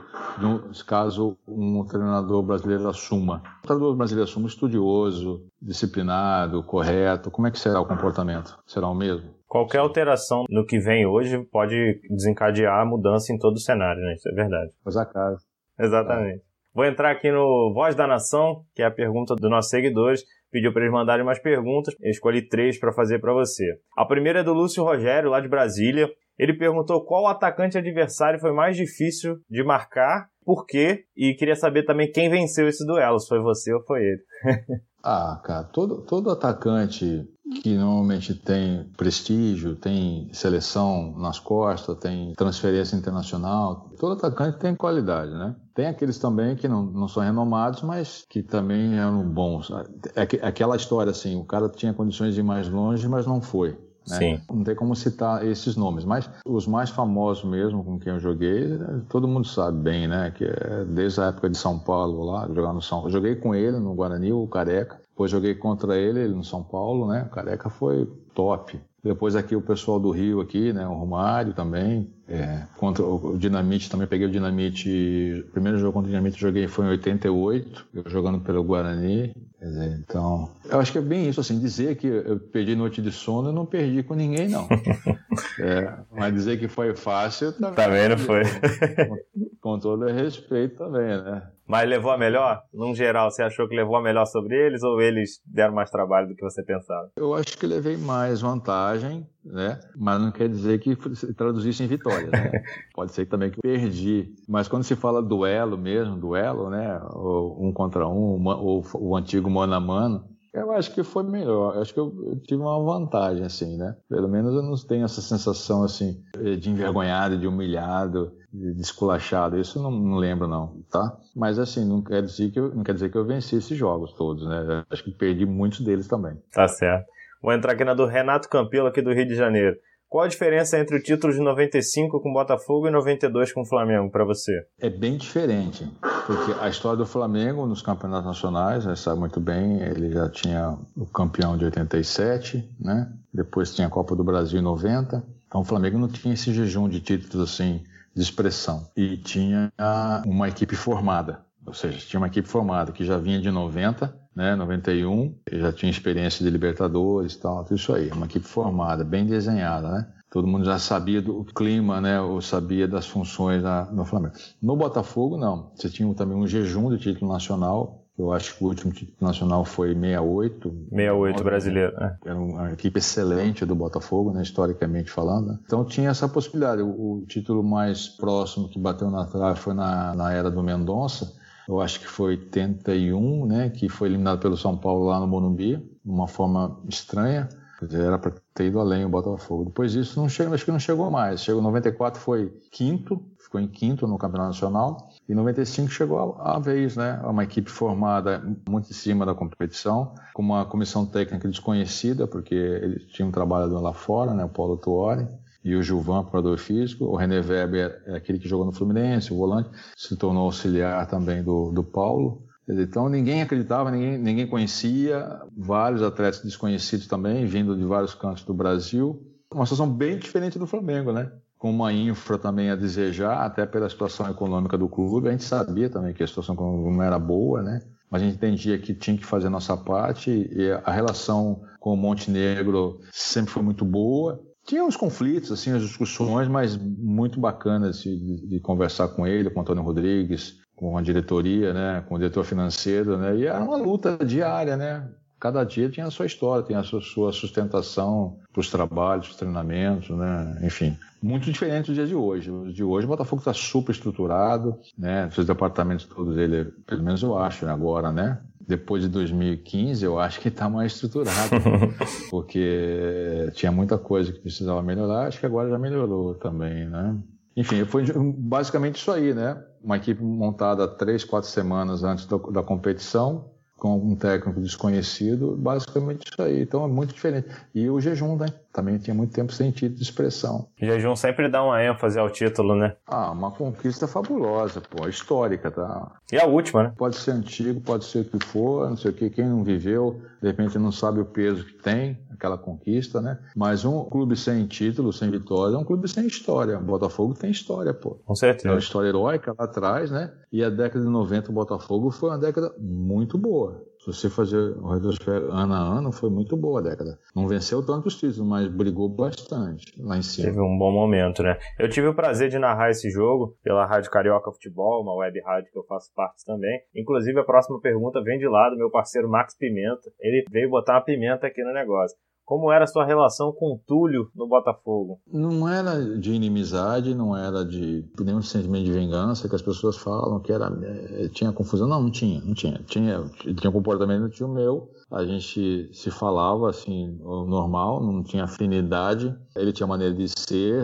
caso um treinador brasileiro assuma? O treinador brasileiro assuma estudioso, disciplinado, correto. Como é que será o comportamento? Será o mesmo? Qualquer alteração no que vem hoje pode desencadear a mudança em todo o cenário, né? Isso é verdade. Pois acaso. Exatamente. É. Vou entrar aqui no Voz da Nação, que é a pergunta dos nossos seguidores. Pediu para eles mandarem umas perguntas. Eu escolhi três para fazer para você. A primeira é do Lúcio Rogério, lá de Brasília. Ele perguntou qual atacante adversário foi mais difícil de marcar, por quê, e queria saber também quem venceu esse duelo, se foi você ou foi ele. Ah, cara, todo, todo atacante que normalmente tem prestígio, tem seleção nas costas, tem transferência internacional. Todo atacante tem qualidade, né? Tem aqueles também que não, não são renomados, mas que também eram bons. É, aquela história assim, o cara tinha condições de ir mais longe, mas não foi. Né? Sim. Não tem como citar esses nomes, mas os mais famosos mesmo com quem eu joguei, todo mundo sabe bem, né? Que é desde a época de São Paulo lá, jogar no São, eu joguei com ele no Guarani, o Careca. Depois joguei contra ele, ele no São Paulo, né? O Careca foi top. Depois aqui o pessoal do Rio aqui, né? O Romário também. É, contra o Dinamite também peguei o Dinamite. O primeiro jogo contra o Dinamite joguei foi em 88, eu jogando pelo Guarani. Dizer, então, eu acho que é bem isso, assim, dizer que eu perdi noite de sono, eu não perdi com ninguém, não. é, mas dizer que foi fácil também. Também não foi. Com, com todo respeito também, né? Mas levou a melhor? Num geral, você achou que levou a melhor sobre eles ou eles deram mais trabalho do que você pensava? Eu acho que levei mais vantagem, né? Mas não quer dizer que traduzisse em vitória, né? Pode ser também que perdi. Mas quando se fala duelo mesmo, duelo, né? Ou um contra um, ou o antigo mano a mano, eu acho que foi melhor. Eu acho que eu, eu, tive uma vantagem, assim, né? Pelo menos eu não tenho essa sensação, assim, de envergonhado, de humilhado, de esculachado. Isso eu não, não lembro, não, tá? Mas, assim, não quer, dizer que eu, não quer dizer que eu venci esses jogos todos, né? Eu acho que perdi muitos deles também. Tá certo. Vou entrar aqui na do Renato Campelo, aqui do Rio de Janeiro. Qual a diferença entre o título de 95 com o Botafogo e 92 com o Flamengo para você? É bem diferente, porque a história do Flamengo nos campeonatos nacionais, você sabe muito bem, ele já tinha o campeão de 87, né? Depois tinha a Copa do Brasil em 90. Então o Flamengo não tinha esse jejum de títulos assim de expressão e tinha uma equipe formada, ou seja, tinha uma equipe formada que já vinha de 90 né, 91, já tinha experiência de Libertadores e tal, tudo isso aí, uma equipe formada, bem desenhada, né? Todo mundo já sabia do clima, né, ou sabia das funções da, no Flamengo. No Botafogo, não. Você tinha também um jejum de título nacional, eu acho que o último título nacional foi 68. 68 brasileiro, né? Era uma equipe excelente do Botafogo, né, historicamente falando. Né? Então tinha essa possibilidade. O, o, título mais próximo que bateu na trave foi na, na era do Mendonça, eu acho que foi 81, né, que foi eliminado pelo São Paulo lá no Morumbi, de uma forma estranha. Era para ter ido além o Botafogo. Depois disso, não chegou, acho que não chegou mais. Chegou 94, foi quinto, ficou em quinto no Campeonato Nacional. E 95 chegou a, a vez, né? Uma equipe formada muito em cima da competição, com uma comissão técnica desconhecida, porque eles tinham trabalhado lá fora, né? O Paulo Tuori e o Gilvan, preparador físico. O René Weber é aquele que jogou no Fluminense, o volante, se tornou auxiliar também do, do Paulo. Então ninguém acreditava, ninguém, ninguém conhecia, vários atletas desconhecidos também, vindo de vários cantos do Brasil. Uma situação bem diferente do Flamengo, né? Com uma infra também a desejar, até pela situação econômica do clube. A gente sabia também que a situação não era boa, né? Mas a gente entendia que tinha que fazer a nossa parte e a relação com o Montenegro sempre foi muito boa. Tinha uns conflitos, assim, as discussões, mas muito bacanas de, de, conversar com ele, com o Antônio Rodrigues, com a diretoria, né, com o diretor financeiro, né, e era uma luta diária, né. Cada dia tinha a sua história, tinha a sua, sua sustentação para os trabalhos, os treinamentos, né, enfim. Muito diferente do dia de hoje. O de hoje o Botafogo está super estruturado, né, os departamentos todos ele, pelo menos eu acho, agora, né, depois de 2015, eu acho que está mais estruturado, porque tinha muita coisa que precisava melhorar, acho que agora já melhorou também, né? Enfim, foi basicamente isso aí, né? Uma equipe montada três, quatro semanas antes da, da competição, com um técnico desconhecido, basicamente isso aí. Então é muito diferente. E o jejum, né? Também tinha muito tempo sem título de expressão. O jejum sempre dá uma ênfase ao título, né? Ah, uma conquista fabulosa, pô, histórica, tá? E a última, né? Pode ser antigo, pode ser o que for, não sei o que, quem não viveu, de repente não sabe o peso que tem aquela conquista, né? Mas um clube sem título, sem vitória, é um clube sem história. O Botafogo tem história, pô. Com certeza. É uma história heróica lá atrás, né? E a década de 90 o Botafogo foi uma década muito boa. Se você fazer o retrospecto ano a ano, foi muito boa a década. Não venceu tantos títulos, mas brigou bastante lá em cima. Teve um bom momento, né? Eu tive o prazer de narrar esse jogo pela Rádio Carioca Futebol, uma web rádio que eu faço parte também. Inclusive, a próxima pergunta vem de lá do meu parceiro Max Pimenta. Ele veio botar uma pimenta aqui no negócio. Como era a sua relação com o Túlio no Botafogo? Não era de inimizade, não era de nenhum sentimento de vingança que as pessoas falam que era eh, tinha confusão. Não, não tinha, não tinha. Tinha, tinha um comportamento tinha o meu. A gente se falava assim normal, não tinha afinidade. Ele tinha maneira de ser,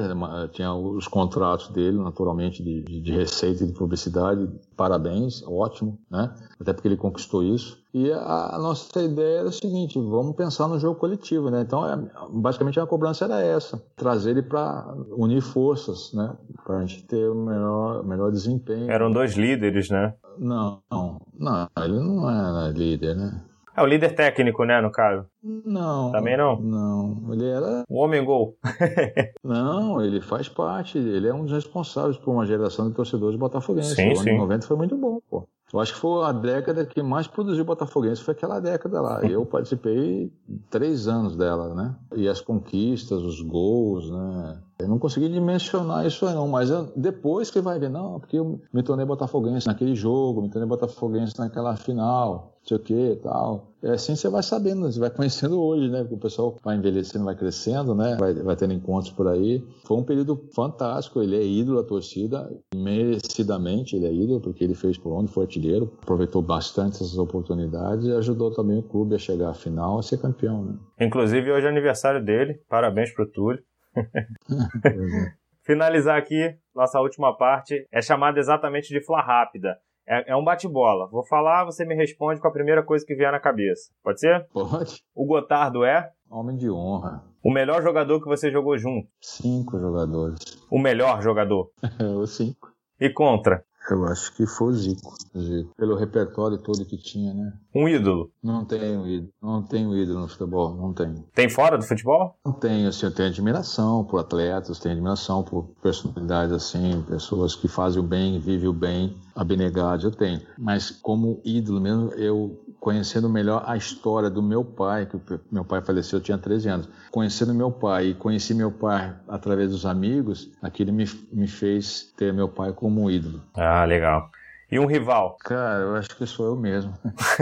tinha os contratos dele, naturalmente de, de receita e de publicidade. Parabéns, ótimo, né? Até porque ele conquistou isso. E a, a, nossa ideia era o seguinte: vamos pensar no jogo coletivo, né? Então, é, basicamente a cobrança era essa: trazer ele para unir forças, né? Para a gente ter o melhor, melhor desempenho. Eram dois líderes, né? Não, não, não, ele não era líder, né? É o líder técnico, né, no caso? Não. Também não? Não. Ele era. O homem gol. não, ele faz parte. Ele é um dos responsáveis por uma geração de torcedores botafoguenses. Sim, o ano sim. 90 foi muito bom, pô. Eu acho que foi a década que mais produziu Botafoguense, foi aquela década lá. Eu participei três anos dela, né? E as conquistas, os gols, né? Eu não consegui dimensionar isso aí não, mas eu, depois que vai ver, não, porque eu me tornei botafoguense naquele jogo, me tornei botafoguense naquela final, não sei o que tal. É assim você vai sabendo, você vai conhecendo hoje, né? Porque o pessoal vai envelhecendo, vai crescendo, né? Vai, vai tendo encontros por aí. Foi um período fantástico, ele é ídolo da torcida, merecidamente ele é ídolo, porque ele fez por onde foi artilheiro, aproveitou bastante essas oportunidades e ajudou também o clube a chegar à final, a ser campeão, né? Inclusive hoje é aniversário dele, parabéns pro Túlio. Finalizar aqui, nossa última parte é chamada exatamente de Fla Rápida. É, é um bate-bola. Vou falar, você me responde com a primeira coisa que vier na cabeça. Pode ser? Pode. O Gotardo é? Homem de honra. O melhor jogador que você jogou junto? Cinco jogadores. O melhor jogador? Os cinco. E contra? Eu acho que foi o Zico. Zico. Pelo repertório todo que tinha, né? Um ídolo? Não tenho ídolo. Não tenho ídolo no futebol. Não tenho. Tem fora do futebol? Não tenho, assim. Eu tenho admiração por atletas, tenho admiração por personalidades, assim, pessoas que fazem o bem, vivem o bem, abnegados, eu tenho. Mas como ídolo mesmo, eu conhecendo melhor a história do meu pai, que meu pai faleceu, eu tinha 13 anos. Conhecendo meu pai e conheci meu pai através dos amigos, aquilo me, me fez ter meu pai como um ídolo. Ah, legal. E um rival? Cara, eu acho que sou eu mesmo.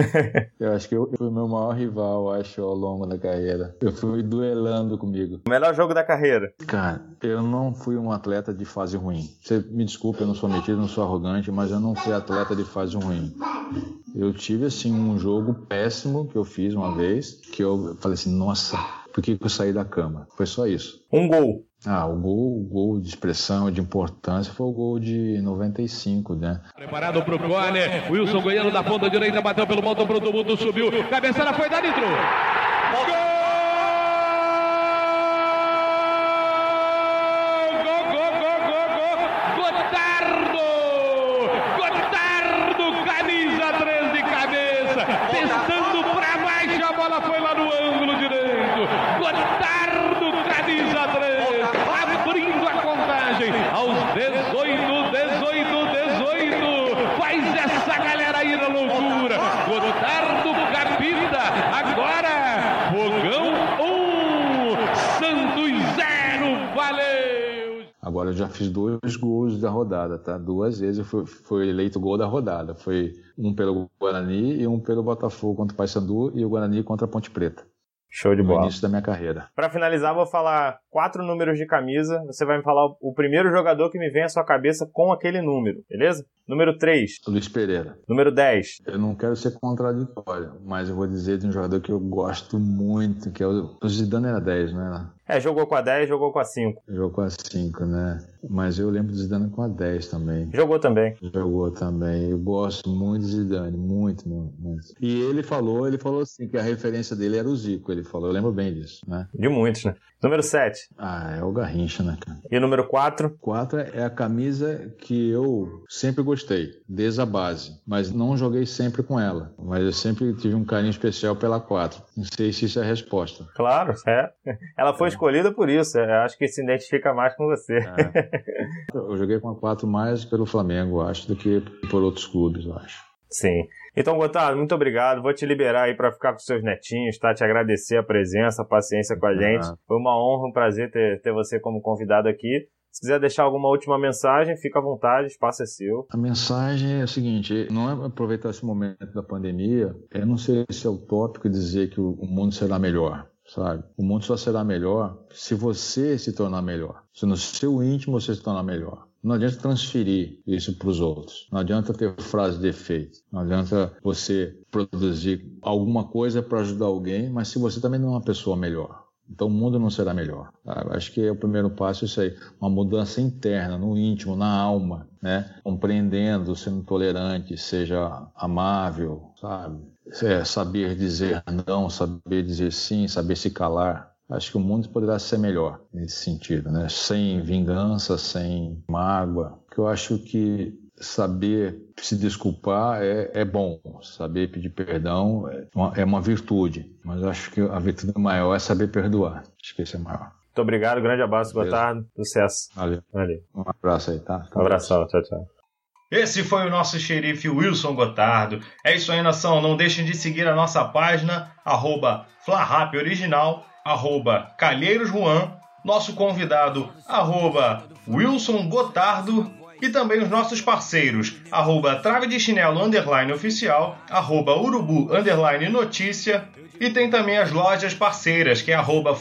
eu acho que eu fui o meu maior rival, acho, ao longo da carreira. Eu fui duelando comigo. O melhor jogo da carreira? Cara, eu não fui um atleta de fase ruim. Você me desculpe, eu não sou metido, não sou arrogante, mas eu não fui atleta de fase ruim. Eu tive, assim, um jogo péssimo que eu fiz uma vez, que eu falei assim, nossa, por que, que eu saí da cama? Foi só isso. Um gol. Ah, o gol, o gol de expressão, de importância, foi o gol de 95, né? Preparado pro corner, Wilson Goiano da ponta direita, bateu pelo motor pro mundo, subiu, cabeçada foi dada, entrou. Gol! Fiz dois gols da rodada, tá? Duas vezes eu fui, fui eleito gol da rodada. Foi um pelo Guarani e um pelo Botafogo contra o Paysandu e o Guarani contra a Ponte Preta. Show de bola. No início da minha carreira. Para finalizar, vou falar quatro números de camisa. Você vai me falar o primeiro jogador que me vem à sua cabeça com aquele número, beleza? Número 3. Luiz Pereira. Número 10. Eu não quero ser contraditório, mas eu vou dizer de um jogador que eu gosto muito, que é o, o Zidane era 10, né? É, jogou com a 10, jogou com a 5. Jogou com a 5, né? Mas eu lembro do Zidane com a 10 também. Jogou também. Jogou também. Eu gosto muito do Zidane, muito, muito. E ele falou, ele falou assim, que a referência dele era o Zico, ele falou, eu lembro bem disso, né? De muitos, né? Número 7. Ah, é o Garrincha, né, cara? E número 4? 4 é a camisa que eu sempre gostei, desde a base. Mas não joguei sempre com ela. Mas eu sempre tive um carinho especial pela 4. Não sei se isso é a resposta. Claro, é. Ela foi é. escolhida por isso. Eu acho que se identifica mais com você. É. Eu joguei com a 4 mais pelo Flamengo, acho, do que por outros clubes, eu acho. Sim. Então, Gotardo, muito obrigado. Vou te liberar aí para ficar com seus netinhos, tá? Te agradecer a presença, a paciência com a gente. Foi uma honra, um prazer ter, ter você como convidado aqui. Se quiser deixar alguma última mensagem, fica à vontade, o espaço é seu. A mensagem é o seguinte: não é aproveitar esse momento da pandemia, é não ser é utópico dizer que o mundo será melhor sabe? O mundo só será melhor se você se tornar melhor. Se no seu íntimo você se tornar melhor. Não adianta transferir isso para os outros. Não adianta ter frase de efeito. Não adianta você produzir alguma coisa para ajudar alguém, mas se você também não é uma pessoa melhor. Então o mundo não será melhor. Tá? Acho que é o primeiro passo isso aí, uma mudança interna, no íntimo, na alma, né? Compreendendo, sendo tolerante, seja amável, sabe? É, saber dizer não, saber dizer sim, saber se calar. Acho que o mundo poderá ser melhor nesse sentido, né? Sem vingança, sem mágoa. Que eu acho que saber se desculpar é, é bom, saber pedir perdão é uma, é uma virtude, mas acho que a virtude maior é saber perdoar. Acho que esse é maior. Muito obrigado, grande abraço, boa tarde, sucesso. Valeu. Valeu. Um abraço aí, tá? Um abração, tchau, tchau. Esse foi o nosso xerife Wilson Gotardo. É isso aí, nação. Não deixem de seguir a nossa página, arroba Original, arroba Calheiros Juan, nosso convidado, arroba Wilson Gotardo e também os nossos parceiros, arroba trave de chinelo underline oficial, arroba urubu underline notícia, e tem também as lojas parceiras, que é arroba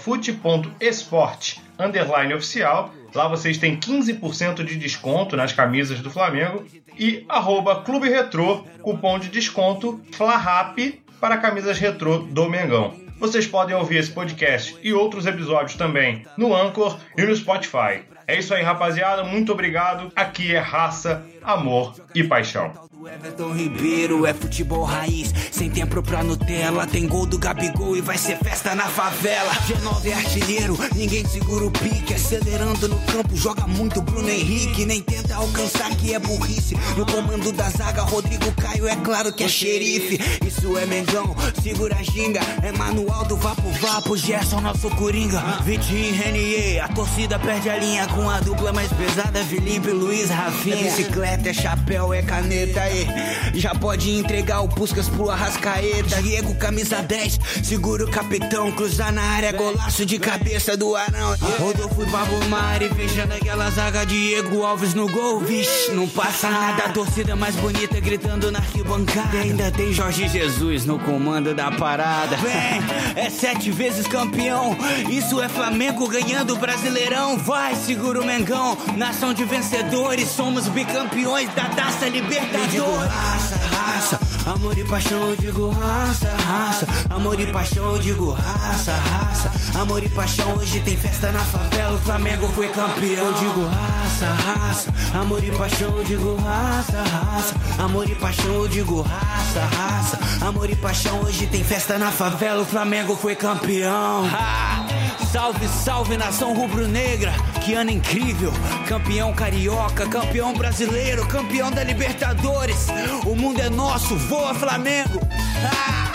underline oficial, lá vocês têm 15% de desconto nas camisas do Flamengo, e arroba clube retrô, cupom de desconto FLARAP para camisas retrô do Mengão. Vocês podem ouvir esse podcast e outros episódios também no Anchor e no Spotify. É isso aí, rapaziada. Muito obrigado. Aqui é raça, amor e paixão. Everton Ribeiro é futebol raiz, sem tempo pra Nutella. Tem gol do Gabigol e vai ser festa na favela. G9 é artilheiro, ninguém segura o pique. Acelerando no campo, joga muito Bruno Henrique. Nem tenta alcançar que é burrice. No comando da zaga, Rodrigo Caio é claro que é xerife. Isso é Mengão, segura a ginga. É manual do Vapo Vapo, Gerson, nosso Coringa. Vitinho Renier, a torcida perde a linha com a dupla mais pesada. Felipe Luiz, Rafinha. É bicicleta, é chapéu, é caneta. É já pode entregar o Puscas pro Arrascaeta. Diego, camisa 10, segura o capitão. Cruzar na área, golaço de cabeça do Arão. Rodolfo e Pablo Mari, fechando aquela zaga. Diego Alves no gol, vixe, não passa nada. A torcida mais bonita gritando na arquibancada. Ainda tem Jorge Jesus no comando da parada. Vem, é sete vezes campeão. Isso é Flamengo ganhando o Brasileirão. Vai, segura o Mengão. Nação de vencedores, somos bicampeões da Taça Libertadores digo raça, raça, amor e paixão, eu digo raça, raça, amor e paixão, eu digo raça, raça, amor e paixão, hoje tem festa na favela, o Flamengo foi campeão, eu digo raça, raça, amor e paixão, eu digo raça, raça, amor e paixão, eu digo raça, raça, amor e paixão, hoje tem festa na favela, o Flamengo foi campeão. Ha! Salve, salve nação rubro-negra, que ano incrível! Campeão carioca, campeão brasileiro, campeão da Libertadores. O mundo é nosso, voa Flamengo! Ah!